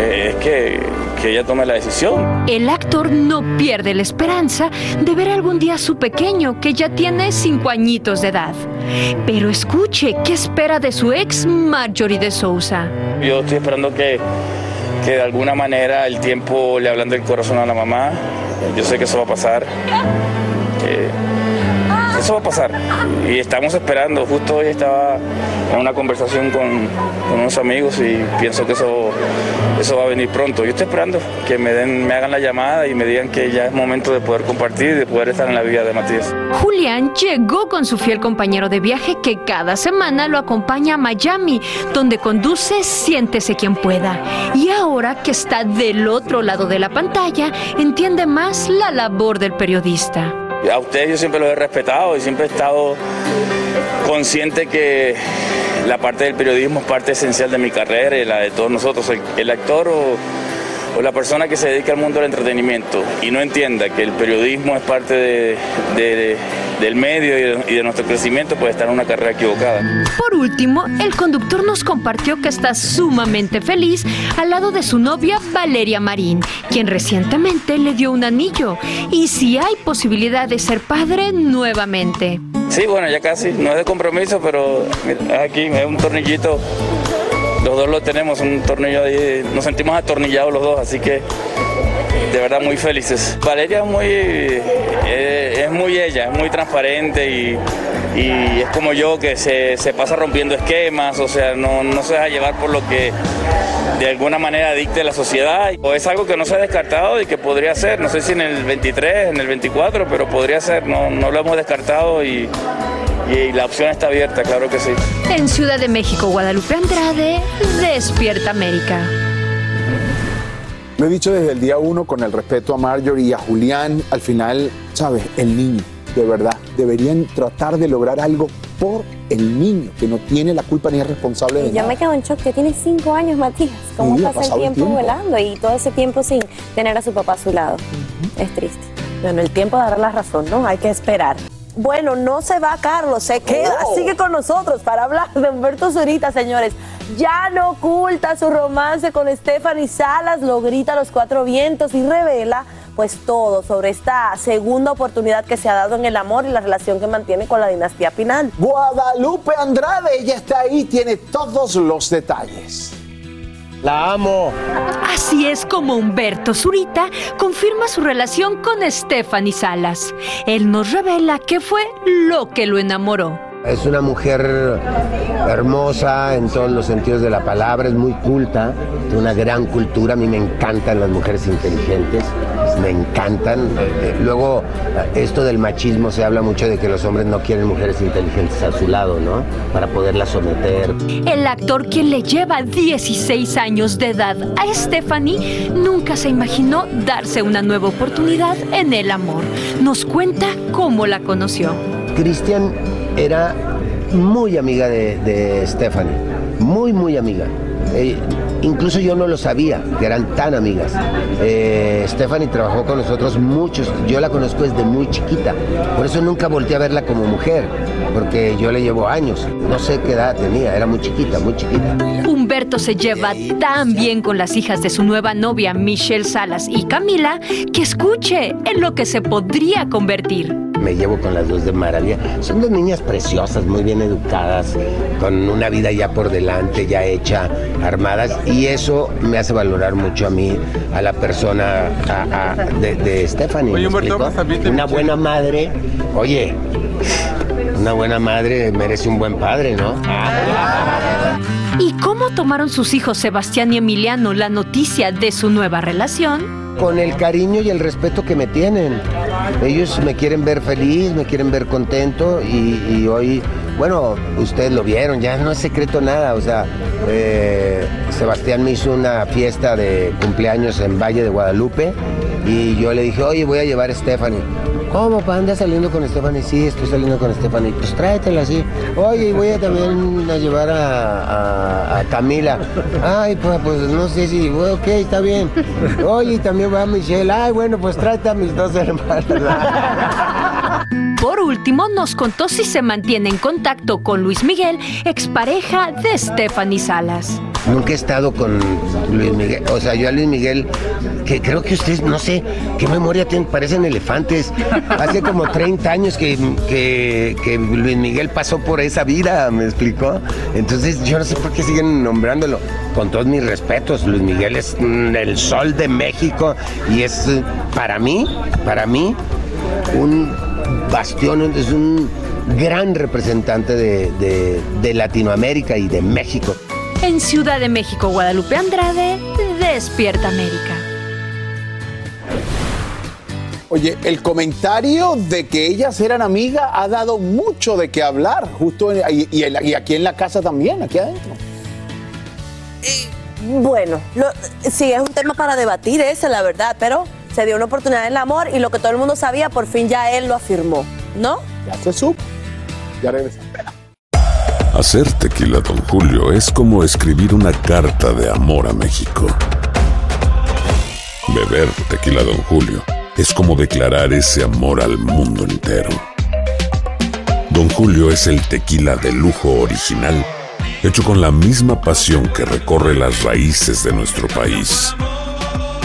es que, que ella tome la decisión. El actor no pierde la esperanza de ver algún día a su pequeño, que ya tiene cinco añitos de edad. Pero escuche qué espera de su ex Marjorie de Sousa. Yo estoy esperando que, que de alguna manera el tiempo le hablando el corazón a la mamá. Yo sé que eso va a pasar. Eso va a pasar. Y estamos esperando. Justo hoy estaba en una conversación con, con unos amigos y pienso que eso, eso va a venir pronto. Yo estoy esperando que me, den, me hagan la llamada y me digan que ya es momento de poder compartir y de poder estar en la vida de Matías. Julián llegó con su fiel compañero de viaje que cada semana lo acompaña a Miami, donde conduce Siéntese quien pueda. Y ahora que está del otro lado de la pantalla, entiende más la labor del periodista. A ustedes yo siempre los he respetado y siempre he estado consciente que la parte del periodismo es parte esencial de mi carrera y la de todos nosotros. El, el actor o, o la persona que se dedica al mundo del entretenimiento y no entienda que el periodismo es parte de- de- del medio y de, y de nuestro crecimiento puede estar en una carrera equivocada. Por último, el conductor nos compartió que está sumamente feliz al lado de su novia Valeria Marín, quien recientemente le dio un anillo, y si hay posibilidad de ser padre nuevamente. Sí, bueno, ya casi, no es de compromiso, pero aquí es un tornillito, los dos lo tenemos, un tornillo ahí, nos sentimos atornillados los dos, así que de verdad muy felices. Valeria es muy, eh, es muy ella, es muy transparente y, es como yo que se, se pasa rompiendo esquemas, o sea, no, no se deja llevar por lo que de alguna manera dicte la sociedad. O es algo que no se ha descartado y que podría ser, no sé si en el 23, en el 24, pero podría ser, no, no lo hemos descartado y, y la opción está abierta, claro que sí. En Ciudad de México, Guadalupe Andrade, Despierta América. Lo he dicho desde el día uno con el respeto a Marjorie y a Julián. Al final, ¿sabes? El niño, de verdad, deberían tratar de lograr algo por el niño, que no tiene la culpa ni es responsable de Y yo nada. me quedo en shock que tiene cinco años, Matías. ¿Cómo Sí, pasa el pasado el tiempo, tiempo. volando? Y todo ese tiempo sin tener a su papá a su lado. Es triste. Bueno, el tiempo dará la razón, ¿no? Hay que esperar. Bueno, no se va Carlos, se queda, Oh. sigue con nosotros para hablar de Humberto Zurita, señores. Ya no oculta su romance con Stephanie Salas, lo grita a los cuatro vientos y revela pues todo sobre esta segunda oportunidad que se ha dado en el amor y la relación que mantiene con la dinastía Pinal. Guadalupe Andrade, ella está ahí, tiene todos los detalles. La amo. Así es como Humberto Zurita confirma su relación con Stephanie Salas. Él nos revela qué fue lo que lo enamoró. Es una mujer hermosa en todos los sentidos de la palabra, es muy culta, de una gran cultura. A mí me encantan las mujeres inteligentes, me encantan. Eh, Luego, eh, esto del machismo se habla mucho de que los hombres no quieren mujeres inteligentes a su lado, ¿no? Para poderlas someter. El actor quien le lleva 16 años de edad a Stephanie nunca se imaginó darse una nueva oportunidad en el amor. Nos cuenta cómo la conoció. Cristian era muy amiga de, de Stephanie, muy, muy amiga. Eh, incluso yo no lo sabía, que eran tan amigas. Eh, Stephanie trabajó con nosotros muchos, yo la conozco desde muy chiquita, por eso nunca volteé a verla como mujer, porque yo le llevo años, no sé qué edad tenía, era muy chiquita, muy chiquita. Humberto se lleva tan bien con las hijas de su nueva novia Michelle Salas y Camila que escuche en lo que se podría convertir. Me llevo con las dos de maravilla. Son dos niñas preciosas, muy bien educadas, con una vida ya por delante, ya hecha, armadas, y eso me hace valorar mucho a mí, a la persona a- a- de, de Stephanie. Una buena madre, oye, una buena madre merece un buen padre, ¿no? ¿Y cómo tomaron sus hijos Sebastián y Emiliano la noticia de su nueva relación? Con el cariño y el respeto que me tienen. Ellos me quieren ver feliz, me quieren ver contento y, hoy, bueno, ustedes lo vieron, ya no es secreto nada. O sea, eh, Sebastián me hizo una fiesta de cumpleaños en Valle de Guadalupe y yo le dije, oye, voy a llevar a Stephanie. ¿Cómo, pa? ¿Andas saliendo con Stephanie? Sí, estoy saliendo con Stephanie. Pues tráetela así. Oye, voy a también a llevar a, Camila. Ay, pues, pues no sé si, ok, está bien. Oye, también va Michelle. Ay, bueno, pues tráete a mis dos hermanas. [LAUGHS] Por último, nos contó si se mantiene en contacto con Luis Miguel, expareja de Stephanie Salas. Nunca he estado con Luis Miguel. O sea, yo a Luis Miguel, que creo que ustedes, no sé, qué memoria tienen, parecen elefantes. Hace como 30 años que, que, que Luis Miguel pasó por esa vida, ¿me explicó? Entonces yo no sé por qué siguen nombrándolo. Con todos mis respetos, Luis Miguel es mm, el sol de México y es eh, para mí, para mí, un bastión, es un gran representante de, de- de Latinoamérica y de México. En Ciudad de México, Guadalupe Andrade, Despierta América. Oye, el comentario de que ellas eran amigas ha dado mucho de qué hablar, justo en- y, y en la- y aquí en la casa también, aquí adentro. Bueno, lo- sí, es un tema para debatir ese, la verdad, pero se dio una oportunidad en el amor y lo que todo el mundo sabía, por fin ya él lo afirmó, ¿no? Ya se supo. Ya regresamos. Hacer tequila, Don Julio, es como escribir una carta de amor a México. Beber tequila, Don Julio, es como declarar ese amor al mundo entero. Don Julio es el tequila de lujo original, hecho con la misma pasión que recorre las raíces de nuestro país.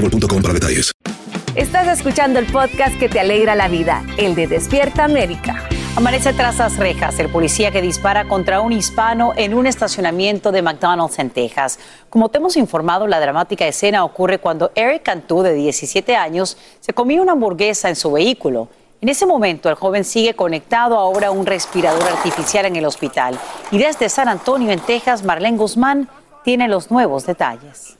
boostmobile.com para detalles. Estás escuchando el podcast que te alegra la vida, el de Despierta América. Amanece tras las rejas el policía que dispara contra un hispano en un estacionamiento de McDonald's en Texas. Como te hemos informado, la dramática escena ocurre cuando Eric Cantú, de 17 años, se comía una hamburguesa en su vehículo. En ese momento, el joven sigue conectado ahora a un respirador artificial en el hospital. Y desde San Antonio, en Texas, Marlene Guzmán tiene los nuevos detalles.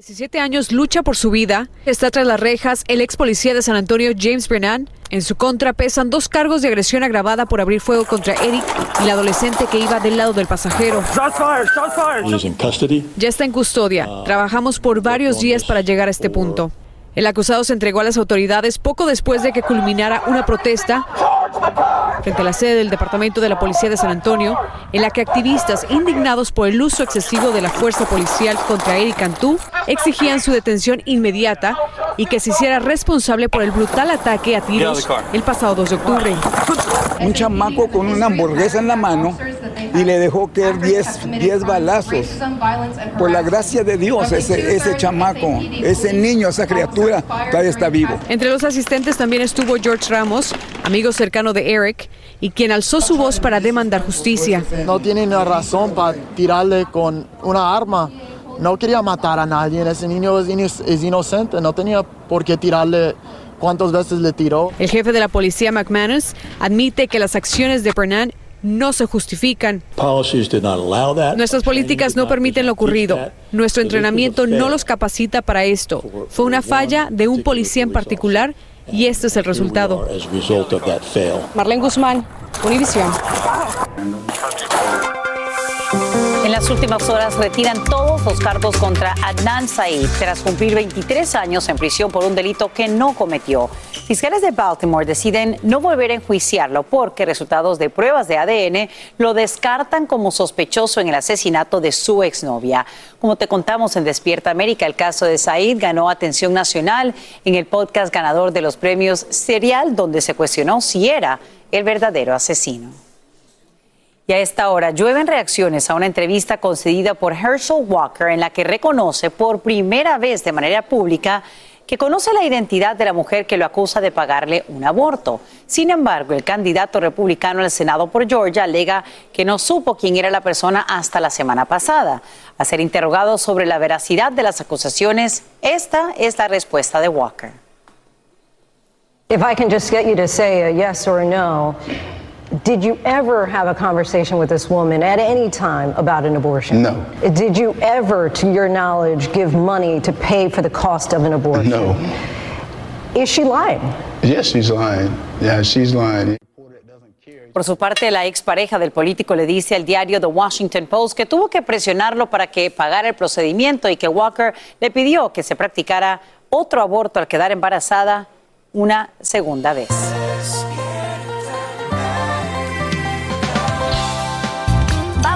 17 años lucha por su vida. Está tras las rejas el ex policía de San Antonio, James Brennan. En su contra pesan dos cargos de agresión agravada por abrir fuego contra Eric y la adolescente que iba del lado del pasajero. Ya está en custodia. Trabajamos por varios días para llegar a este punto. El acusado se entregó a las autoridades poco después de que culminara una protesta frente a la sede del Departamento de la Policía de San Antonio, en la que activistas indignados por el uso excesivo de la fuerza policial contra Eric Cantú exigían su detención inmediata y que se hiciera responsable por el brutal ataque a tiros el pasado 2 de octubre. un chamaco con una hamburguesa en la mano y le dejó caer 10, 10 balazos. Por la gracia de Dios, ese, ese chamaco, ese niño, esa criatura, todavía está vivo. Entre los asistentes también estuvo George Ramos, amigo cercano de Eric, y quien alzó su voz para demandar justicia. No tiene ni razón para tirarle con una arma. No quería matar a nadie. Ese niño es, ino- es inocente. No tenía por qué tirarle cuántas veces le tiró. El jefe de la policía, McManus, admite que las acciones de Brennan no se justifican. Nuestras políticas no permiten lo ocurrido. Nuestro entrenamiento no los capacita para esto. Fue una falla de un policía en particular y este es el resultado. Marlene Guzmán, Univisión. En las últimas horas retiran todos los cargos contra Adnan Said tras cumplir 23 años en prisión por un delito que no cometió. Fiscales de Baltimore deciden no volver a enjuiciarlo porque resultados de pruebas de ADN lo descartan como sospechoso en el asesinato de su exnovia. Como te contamos en Despierta América, el caso de Said ganó atención nacional en el podcast ganador de los premios Serial, donde se cuestionó si era el verdadero asesino. Y a esta hora llueven reacciones a una entrevista concedida por Herschel Walker en la que reconoce por primera vez de manera pública que conoce la identidad de la mujer que lo acusa de pagarle un aborto. Sin embargo, el candidato republicano al Senado por Georgia alega que no supo quién era la persona hasta la semana pasada. A ser interrogado sobre la veracidad de las acusaciones, esta es la respuesta de Walker. No, Did you ever have a conversation with this woman at any time about an abortion? No. Did you ever, to your knowledge, give money to pay for the cost of an abortion? No. Is she lying? Yes, she's lying. Yeah, she's lying. Por su parte, la expareja del político le dice al diario The Washington Post que tuvo que presionarlo para que pagara el procedimiento y que Walker le pidió que se practicara otro aborto al quedar embarazada una segunda vez.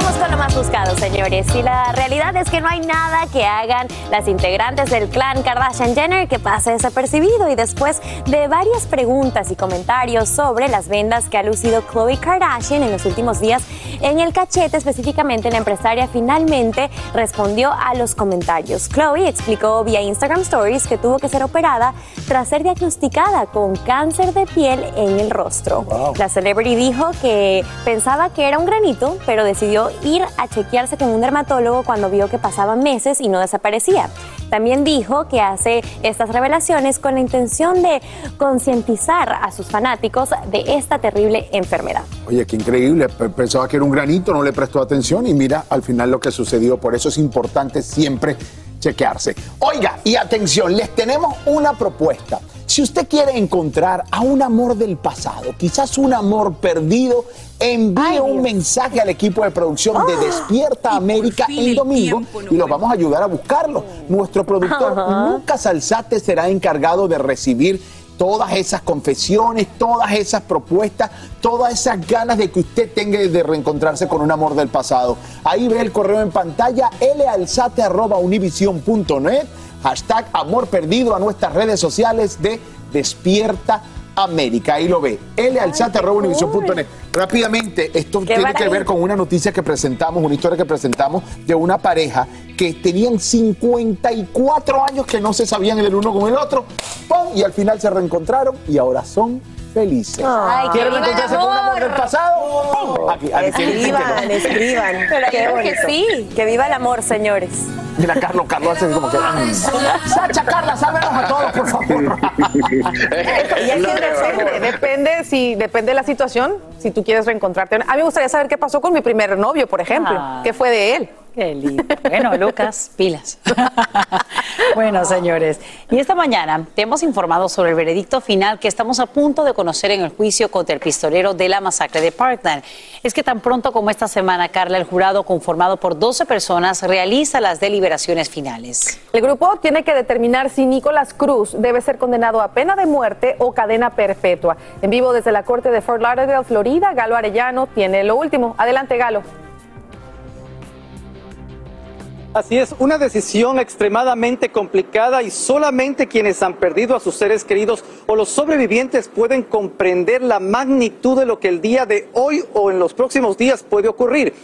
Vamos con lo más buscado, señores. Y la realidad es que no hay nada que hagan las integrantes del clan Kardashian Jenner que pase desapercibido. Y después de varias preguntas y comentarios sobre las vendas que ha lucido Khloe Kardashian en los últimos días en el cachete, específicamente la empresaria finalmente respondió a los comentarios. Khloe explicó vía Instagram Stories que tuvo que ser operada tras ser diagnosticada con cáncer de piel en el rostro. La celebrity dijo que pensaba que era un granito, pero decidió ir a chequearse con un dermatólogo cuando vio que pasaban meses y no desaparecía. También dijo que hace estas revelaciones con la intención de concientizar a sus fanáticos de esta terrible enfermedad. Oye, qué increíble. Pensaba que era un granito, no le prestó atención y mira al final lo que sucedió. Por eso es importante siempre chequearse. Oiga, y atención, les tenemos una propuesta. Si usted quiere encontrar a un amor del pasado, quizás un amor perdido, envíe un mensaje al equipo de producción de Despierta América el domingo y los vamos a ayudar a buscarlo. Nuestro productor Ajá. Lucas Alzate será encargado de recibir todas esas confesiones, todas esas propuestas, todas esas ganas de que usted tenga de reencontrarse con un amor del pasado. Ahí ve el correo en pantalla, lalzate.univision.net, hashtag amor perdido a nuestras redes sociales de Despierta América. Ahí lo ve, lalzate.univision.net. Rápidamente, esto Qué tiene que ver con una noticia que presentamos, una historia que presentamos de una pareja que tenían 54 años que no se sabían el uno con el otro, ¡pum! y al final se reencontraron y ahora son felices. Ay, ¿Quieren qué reencontrarse con un amor del pasado? ¡Pum! Aquí, aquí, aquí, Escriban, aquí. escriban. Pero Qué que sí, que viva el amor, señores. Mira, Carlos, Carlos hace como que. Sacha, Carla, sábenos a todos, por favor. Y es que depende, depende, si, depende de la situación, si tú quieres reencontrarte. A mí me gustaría saber qué pasó con mi primer novio, por ejemplo. Ah. ¿Qué fue de él? Qué lindo. Bueno, Lucas, pilas. [LAUGHS] bueno, señores, y esta mañana te hemos informado sobre el veredicto final que estamos a punto de conocer en el juicio contra el pistolero de la masacre de Parkland. Es que tan pronto como esta semana, Carla, el jurado conformado por 12 personas realiza las deliberaciones finales. El grupo tiene que determinar si Nicolás Cruz debe ser condenado a pena de muerte o cadena perpetua. En vivo desde la corte de Fort Lauderdale, Florida, Galo Arellano tiene lo último. Adelante, Galo. Así es, una decisión extremadamente complicada y solamente quienes han perdido a sus seres queridos o los sobrevivientes pueden comprender la magnitud de lo que el día de hoy o en los próximos días puede ocurrir.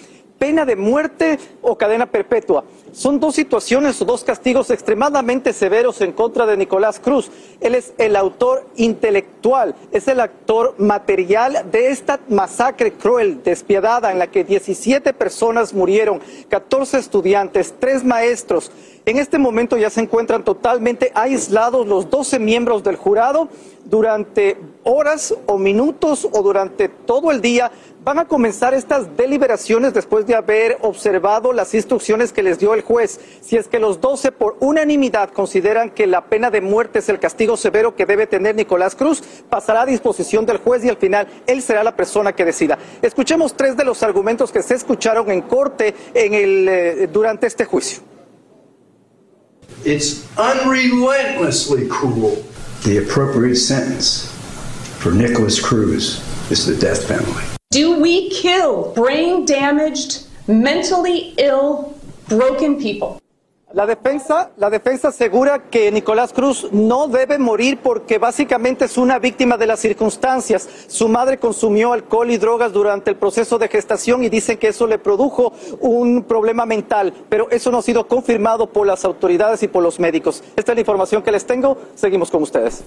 Pena de muerte o cadena perpetua. Son dos situaciones o dos castigos extremadamente severos en contra de Nicolás Cruz. Él es el autor intelectual, es el actor material de esta masacre cruel, despiadada, en la que 17 personas murieron, 14 estudiantes, 3 maestros. En este momento ya se encuentran totalmente aislados los 12 miembros del jurado durante horas o minutos o durante todo el día. Van a comenzar estas deliberaciones después de haber observado las instrucciones que les dio el juez. Si es que los 12 por unanimidad consideran que la pena de muerte es el castigo severo que debe tener Nicolás Cruz, pasará a disposición del juez y al final él será la persona que decida. Escuchemos tres de los argumentos que se escucharon en corte eh, durante este juicio. Cruel. The appropriate sentence for Nicholas Cruz is the death penalty. Do we kill brain damaged, mentally ill, broken people? La defensa, la defensa asegura que Nicolás Cruz no debe morir porque básicamente es una víctima de las circunstancias. Su madre consumió alcohol y drogas durante el proceso de gestación y dicen que eso le produjo un problema mental, pero eso no ha sido confirmado por las autoridades y por los médicos. Esta es la información que les tengo. Seguimos con ustedes.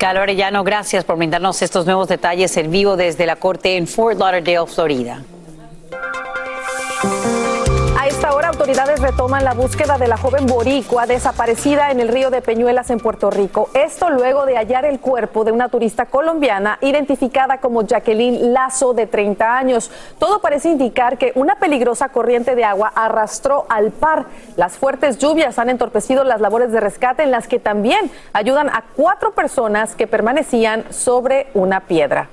Galo Arellano, gracias por brindarnos estos nuevos detalles en vivo desde la corte en Fort Lauderdale, Florida. Esta hora, autoridades retoman la búsqueda de la joven boricua desaparecida en el río de Peñuelas en Puerto Rico. Esto luego de hallar el cuerpo de una turista colombiana identificada como Jacqueline Lazo, de 30 años. Todo parece indicar que una peligrosa corriente de agua arrastró al par. Las fuertes lluvias han entorpecido las labores de rescate en las que también ayudan a cuatro personas que permanecían sobre una piedra.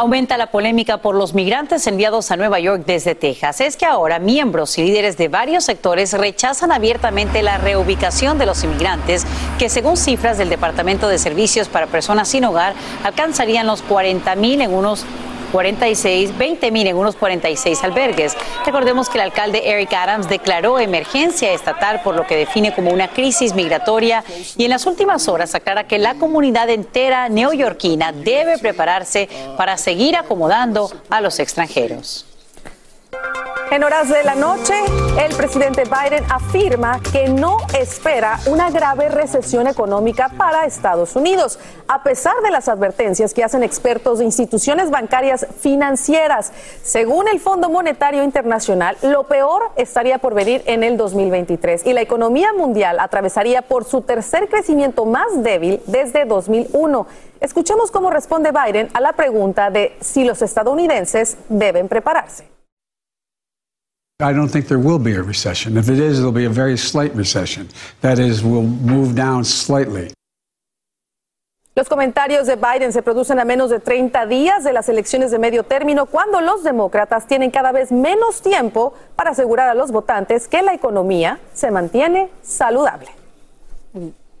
Aumenta la polémica por los migrantes enviados a Nueva York desde Texas. Es que ahora miembros y líderes de varios sectores rechazan abiertamente la reubicación de los inmigrantes, que según cifras del Departamento de Servicios para Personas sin Hogar alcanzarían los 40 mil en unos 46, 20 mil en unos 46 albergues. Recordemos que el alcalde Eric Adams declaró emergencia estatal por lo que define como una crisis migratoria y en las últimas horas aclara que la comunidad entera neoyorquina debe prepararse para seguir acomodando a los extranjeros. En horas de la noche, el presidente Biden afirma que no espera una grave recesión económica para Estados Unidos, a pesar de las advertencias que hacen expertos de instituciones bancarias financieras. Según el Fondo Monetario Internacional, lo peor estaría por venir en el 2023 y la economía mundial atravesaría por su tercer crecimiento más débil desde 2001. Escuchemos cómo responde Biden a la pregunta de si los estadounidenses deben prepararse. I don't think there will be a recession. If it is, it'll be a very slight recession. That is, we'll move down slightly. Los comentarios de Biden se producen a menos de 30 días de las elecciones de medio término, cuando los demócratas tienen cada vez menos tiempo para asegurar a los votantes que la economía se mantiene saludable.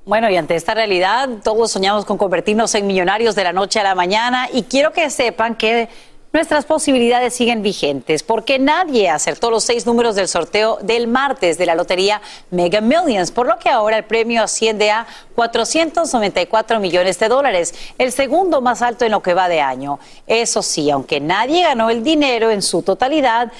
Bueno, y ante esta realidad, todos soñamos con convertirnos en millonarios de la noche a la mañana y quiero que sepan que Nuestras posibilidades siguen vigentes porque nadie acertó los seis números del sorteo del martes de la lotería Mega Millions, por lo que ahora el premio asciende a 494 millones de dólares, el segundo más alto en lo que va de año. Eso sí, aunque nadie ganó el dinero en su totalidad,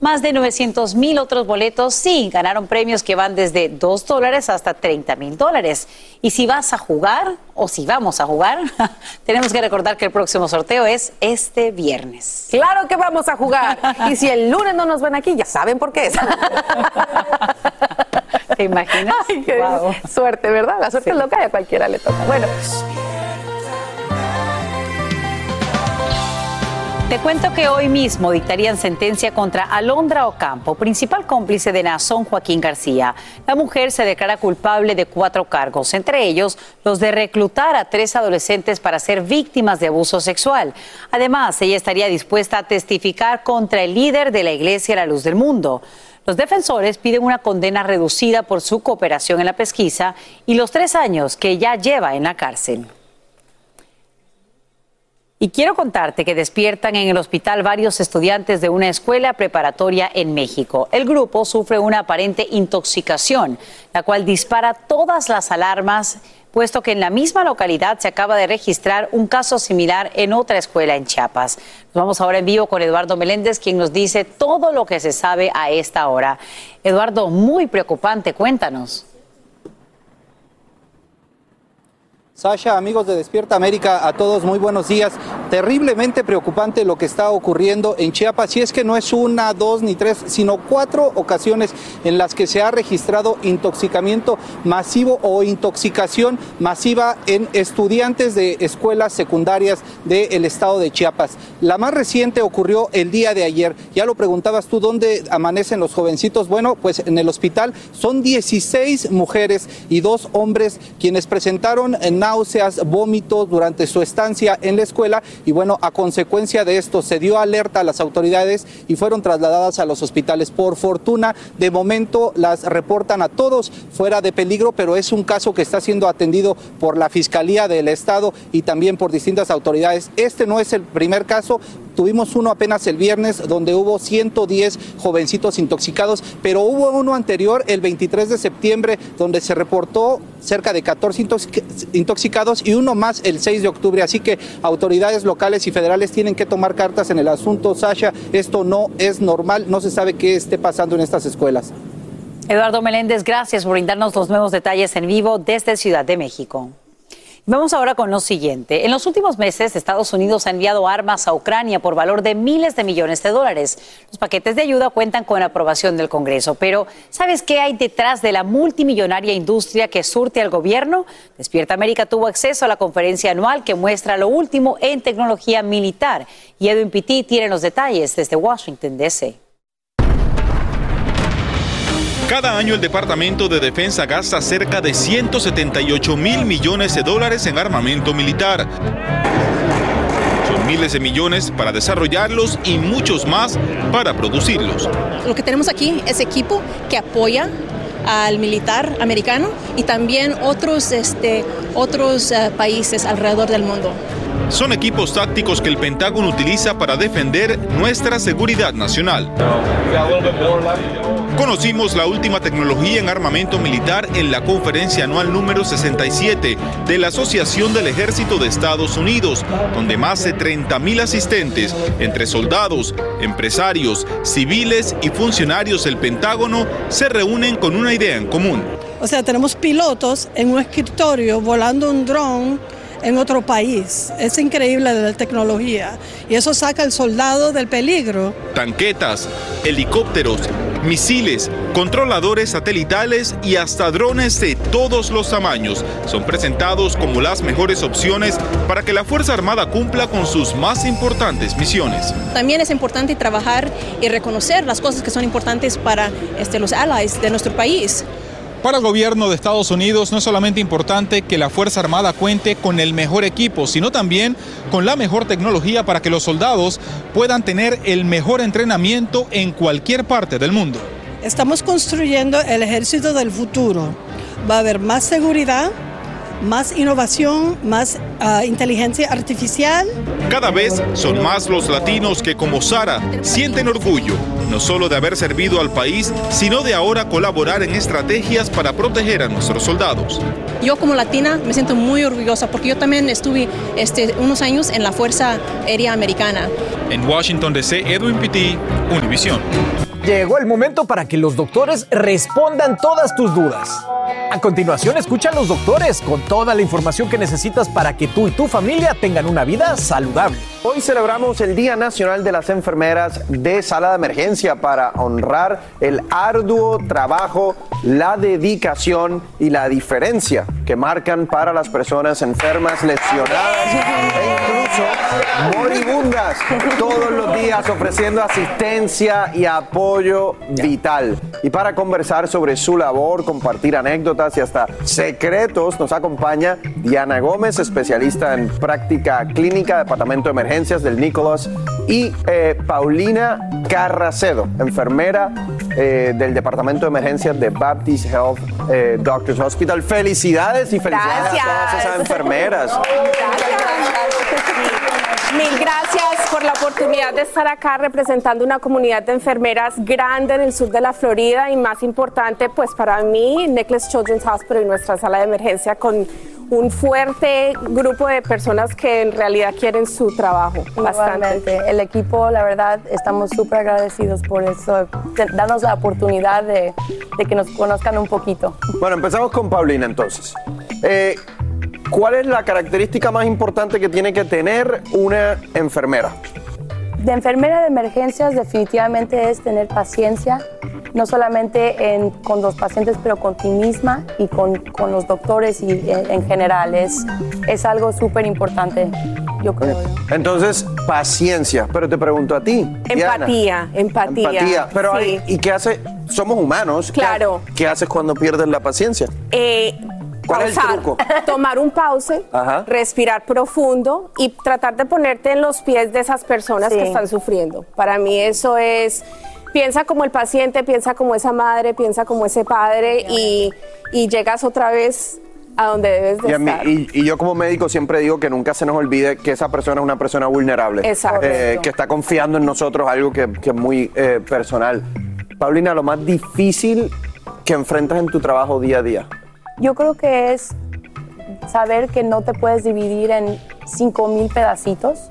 más de 900 mil otros boletos sí ganaron premios que van desde 2 dólares hasta 30 mil dólares. Y si vas a jugar, o si vamos a jugar, [LAUGHS] tenemos que recordar que el próximo sorteo es este viernes. Claro que vamos a jugar. Y si el lunes no nos ven aquí, ya saben por qué es. [LAUGHS] ¿Te imaginas? Ay, qué suerte, ¿verdad? La suerte es loca y a cualquiera le toca. Bueno. Te cuento que hoy mismo dictarían sentencia contra Alondra Ocampo, principal cómplice de Nazón Joaquín García. La mujer se declara culpable de cuatro cargos, entre ellos los de reclutar a tres adolescentes para ser víctimas de abuso sexual. Además, ella estaría dispuesta a testificar contra el líder de la Iglesia La Luz del Mundo. Los defensores piden una condena reducida por su cooperación en la pesquisa y los tres años que ya lleva en la cárcel. Y quiero contarte que despiertan en el hospital varios estudiantes de una escuela preparatoria en México. El grupo sufre una aparente intoxicación, la cual dispara todas las alarmas, puesto que en la misma localidad se acaba de registrar un caso similar en otra escuela en Chiapas. Nos vamos ahora en vivo con Eduardo Meléndez, quien nos dice todo lo que se sabe a esta hora. Eduardo, muy preocupante, cuéntanos. Sasha, amigos de Despierta América, a todos muy buenos días. Terriblemente preocupante lo que está ocurriendo en Chiapas, y es que no es una, dos ni tres, sino cuatro ocasiones en las que se ha registrado intoxicamiento masivo o intoxicación masiva en estudiantes de escuelas secundarias del estado de Chiapas. La más reciente ocurrió el día de ayer. Ya lo preguntabas tú, ¿dónde amanecen los jovencitos? Bueno, pues en el hospital son 16 mujeres y dos hombres quienes presentaron náuseas, vómitos durante su estancia en la escuela y bueno, a consecuencia de esto se dio alerta a las autoridades y fueron trasladadas a los hospitales. Por fortuna, de momento las reportan a todos fuera de peligro, pero es un caso que está siendo atendido por la Fiscalía del Estado y también por distintas autoridades. Este no es el primer caso, Tuvimos uno apenas el viernes donde hubo 110 jovencitos intoxicados, pero hubo uno anterior el 23 de septiembre donde se reportó cerca de 14 intoxicados y uno más el 6 de octubre. Así que autoridades locales y federales tienen que tomar cartas en el asunto. Sasha, esto no es normal, no se sabe qué esté pasando en estas escuelas. Eduardo Meléndez, gracias por brindarnos los nuevos detalles en vivo desde Ciudad de México. Vamos ahora con lo siguiente. En los últimos meses, Estados Unidos ha enviado armas a Ucrania por valor de miles de millones de dólares. Los paquetes de ayuda cuentan con aprobación del Congreso. Pero, ¿sabes qué hay detrás de la multimillonaria industria que surte al gobierno? Despierta América tuvo acceso a la conferencia anual que muestra lo último en tecnología militar. Y Edwin Pitti tiene los detalles desde Washington, D.C. Cada año el Departamento de Defensa gasta cerca de 178 mil millones de dólares en armamento militar. Son miles de millones para desarrollarlos y muchos más para producirlos. Lo que tenemos aquí es equipo que apoya al militar americano y también otros, este, otros uh, países alrededor del mundo. Son equipos tácticos que el Pentágono utiliza para defender nuestra seguridad nacional. Conocimos la última tecnología en armamento militar en la conferencia anual número 67 de la Asociación del Ejército de Estados Unidos, donde más de 30 mil asistentes, entre soldados, empresarios, civiles y funcionarios del Pentágono, se reúnen con una idea en común. O sea, tenemos pilotos en un escritorio volando un dron en otro país. Es increíble la tecnología y eso saca al soldado del peligro. Tanquetas, helicópteros, misiles, controladores satelitales y hasta drones de todos los tamaños son presentados como las mejores opciones para que la Fuerza Armada cumpla con sus más importantes misiones. También es importante trabajar y reconocer las cosas que son importantes para este, los allies de nuestro país. Para el gobierno de Estados Unidos no es solamente importante que la Fuerza Armada cuente con el mejor equipo, sino también con la mejor tecnología para que los soldados puedan tener el mejor entrenamiento en cualquier parte del mundo. Estamos construyendo el ejército del futuro. Va a haber más seguridad, más innovación, más uh, inteligencia artificial. Cada vez son más los latinos que como Sara sienten orgullo, no solo de haber servido al país, sino de ahora colaborar en estrategias para proteger a nuestros soldados. Yo como latina me siento muy orgullosa porque yo también estuve este, unos años en la Fuerza Aérea Americana. En Washington DC, Edwin Pitti, Univision. Llegó el momento para que los doctores respondan todas tus dudas. A continuación, escucha a los doctores con toda la información que necesitas para que tú y tu familia tengan una vida saludable. Hoy celebramos el Día Nacional de las Enfermeras de Sala de Emergencia para honrar el arduo trabajo, la dedicación y la diferencia que marcan para las personas enfermas, lesionadas e incluso moribundas todos los días ofreciendo asistencia y apoyo vital. Y para conversar sobre su labor, compartir anécdotas y hasta secretos, nos acompaña Diana Gómez, especialista en práctica clínica, Departamento de Emergencias del Nicholas, y eh, Paulina Carracedo, enfermera eh, del Departamento de Emergencias de Baptist Health eh, Doctors Hospital. Felicidades y felicidades a todas esas enfermeras. Mil gracias por la oportunidad de estar acá representando una comunidad de enfermeras grande en el sur de la Florida y más importante, pues para mí, Necklace Children's Hospital y nuestra sala de emergencia con un fuerte grupo de personas que en realidad quieren su trabajo. Bastante. El equipo, la verdad, estamos súper agradecidos por eso, darnos la oportunidad de, de, que nos conozcan un poquito. Bueno, empezamos con Paulina entonces. Eh, ¿Cuál es la característica más importante que tiene que tener una enfermera? De enfermera de emergencias definitivamente es tener paciencia, no solamente en, con los pacientes, pero con ti misma y con, con los doctores y en, en general. Es, es algo súper importante, yo creo. Entonces, paciencia. Pero te pregunto a ti. Empatía, Diana. empatía. Empatía. Pero sí. hay- ¿y qué hace? Somos humanos. ¿Qué- Claro. ¿Qué, haces cuando pierdes la paciencia? Eh, ¿Cuál es el pausar, truco? [LAUGHS] tomar un pause, Ajá. respirar profundo y tratar de ponerte en los pies de esas personas Sí. que están sufriendo. Para mí eso es, piensa como el paciente, piensa como esa madre, piensa como ese padre y, y llegas otra vez a donde debes de Y, a mí- estar. y- y yo como médico siempre digo que nunca se nos olvide que esa persona es una persona vulnerable. Exacto. Eh, que está confiando en nosotros algo que, que es muy eh, personal. Paulina, lo más difícil que enfrentas en tu trabajo día a día. Yo creo que es saber que no te puedes dividir en cinco mil pedacitos.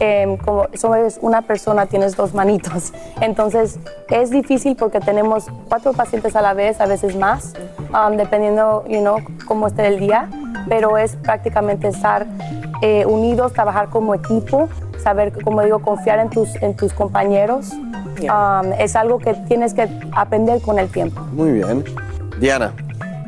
Em, como somos una persona, tienes dos manitos. [LAUGHS] Entonces es difícil porque tenemos cuatro pacientes a la vez, a veces más, um, dependiendo, you know, cómo esté el día. pero es prácticamente estar eh, unidos, trabajar como equipo, saber, como digo, confiar en tus, en tus compañeros. Um, es algo que tienes que aprender con el tiempo. Muy bien. Diana.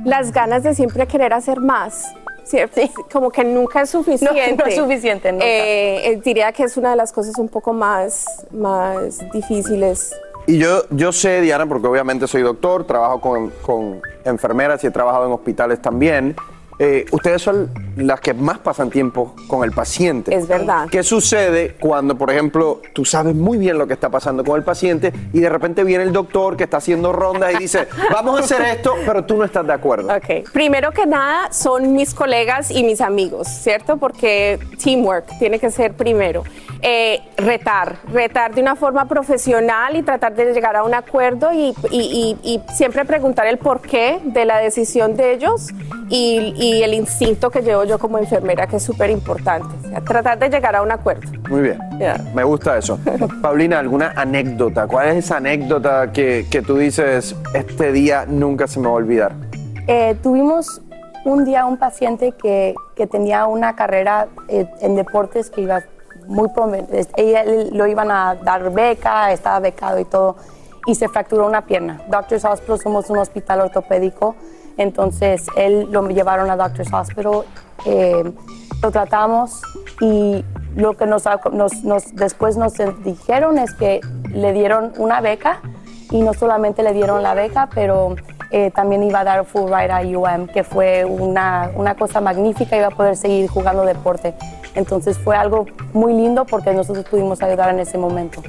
Las ganas de siempre querer hacer más. ¿cierto? Como que nunca es suficiente. No, no es suficiente, nunca. Eh, eh, diría que es una de las cosas un poco más, más difíciles. Y yo, yo sé, Diana, porque obviamente soy doctor, trabajo con, con enfermeras y he trabajado en hospitales también. Eh, ustedes son las que más pasan tiempo con el paciente. Es verdad. ¿Qué sucede cuando, por ejemplo, tú sabes muy bien lo que está pasando con el paciente y de repente viene el doctor que está haciendo rondas y dice, [LAUGHS] vamos a hacer esto, pero tú no estás de acuerdo? Ok. Primero que nada, son mis colegas y mis amigos, ¿cierto? Porque teamwork tiene que ser primero. Eh, retar, retar de una forma profesional y tratar de llegar a un acuerdo y, y- y- y siempre preguntar el porqué de la decisión de ellos y, y el instinto que llevo yo como enfermera, que es súper importante. O sea, tratar de llegar a un acuerdo. Muy bien. Ya. Me gusta eso. [LAUGHS] Paulina, ¿alguna anécdota? ¿Cuál es esa anécdota que, que tú dices, este día nunca se me va a olvidar? Eh, tuvimos un día un paciente que, que tenía una carrera eh, en deportes que iba muy. Ella lo iban a dar beca, estaba becado y todo, y se fracturó una pierna. Doctors Hospital somos un hospital ortopédico, entonces él lo llevaron a Doctors Hospital, eh, lo tratamos y lo que nos, después nos dijeron es que le dieron una beca y no solamente le dieron la beca, pero eh, también iba a dar full ride a UM, que fue una, una cosa magnífica, iba a poder seguir jugando deporte. Entonces fue algo muy lindo porque nosotros pudimos ayudar en ese momento.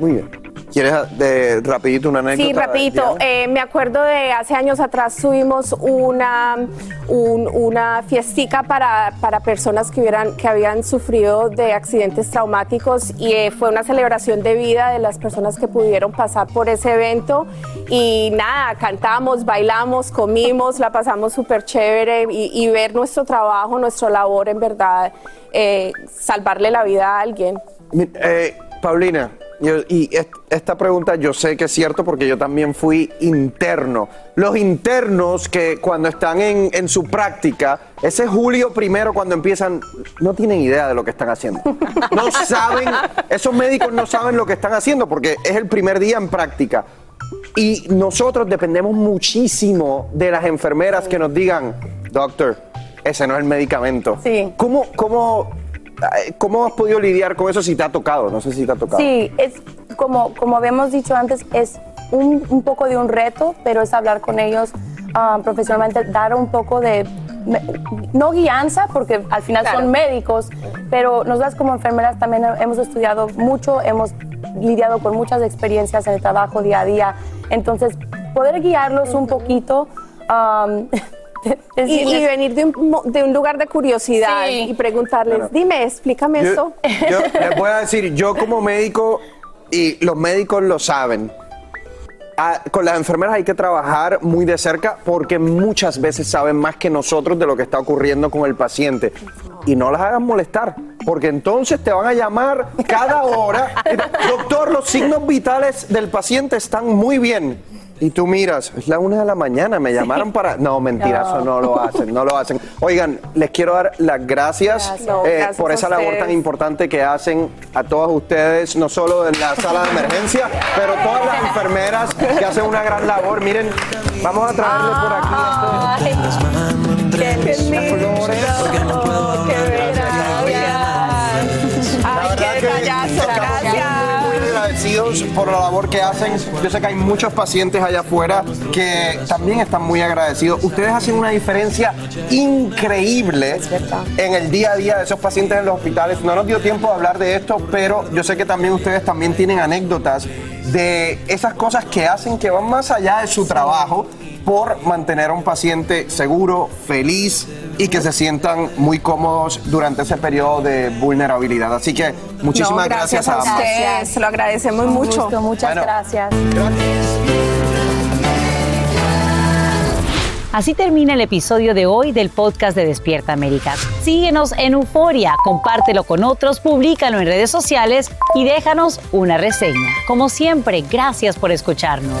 Muy bien. ¿Quieres de, rapidito una anécdota? Sí, rapidito. Eh, me acuerdo de hace años atrás tuvimos una, un- una fiestica para, para personas que, hubieran, que habían sufrido de accidentes traumáticos y eh, fue una celebración de vida de las personas que pudieron pasar por ese evento y nada, cantamos, bailamos, comimos, la pasamos súper chévere y, y ver nuestro trabajo, nuestra labor en verdad, eh, salvarle la vida a alguien. Paulina, yo- y est- esta pregunta yo sé que es cierto porque yo también fui interno. Los internos que cuando están en, en su práctica, ese julio primero cuando empiezan, no tienen idea de lo que están haciendo. No saben, esos médicos no saben lo que están haciendo porque es el primer día en práctica. Y nosotros dependemos muchísimo de las enfermeras que nos digan, doctor, ese no es el medicamento. Sí. ¿Cómo, cómo, ¿Cómo has podido lidiar con eso si te ha tocado? No sé si te ha tocado. Sí, es como, como habíamos dicho antes, es un, un poco de un reto, pero es hablar con ellos ah, profesionalmente, dar un poco de, no guianza, porque al final Claro. son médicos, pero nosotras como enfermeras también hemos estudiado mucho, hemos lidiado con muchas experiencias en el trabajo día a día, entonces poder guiarlos un poquito. um, [LAUGHS] [LAUGHS] Y, y venir de un, mo- de un lugar de curiosidad Sí. y preguntarles, dime, explícame Yo, esto. yo les voy a decir, yo como médico, y los médicos lo saben, con las enfermeras hay que trabajar muy de cerca porque muchas veces saben más que nosotros de lo que está ocurriendo con el paciente. Y no las hagan molestar, porque entonces te van a llamar cada hora. Doctor, los signos vitales del paciente están muy bien. Y tú miras, es la una de la mañana, me llamaron para... No, mentira, No. eso no lo hacen, no lo hacen. Oigan, les quiero dar las gracias, Gracias. No, eh, gracias por esa labor tan importante que hacen a todos ustedes, no solo en la sala de emergencia, pero todas las enfermeras que hacen una gran labor. Miren, vamos a traerles por aquí este- ¡Qué lindo! Agradecidos por la labor que hacen. Yo sé que hay muchos pacientes allá afuera que también están muy agradecidos. Ustedes hacen una diferencia increíble en el día a día de esos pacientes en los hospitales. No nos dio tiempo de hablar de esto, pero yo sé que también ustedes también tienen anécdotas de esas cosas que hacen que van más allá de su trabajo por mantener a un paciente seguro, feliz y que se sientan muy cómodos durante ese periodo de vulnerabilidad. Así que muchísimas No, gracias, a ambos. ustedes, lo agradecemos Un mucho. gusto, muchas Bueno. gracias. Así termina el episodio de hoy del podcast de Despierta América. Síguenos en Euforia, compártelo con otros, públicalo en redes sociales y déjanos una reseña. Como siempre, gracias por escucharnos.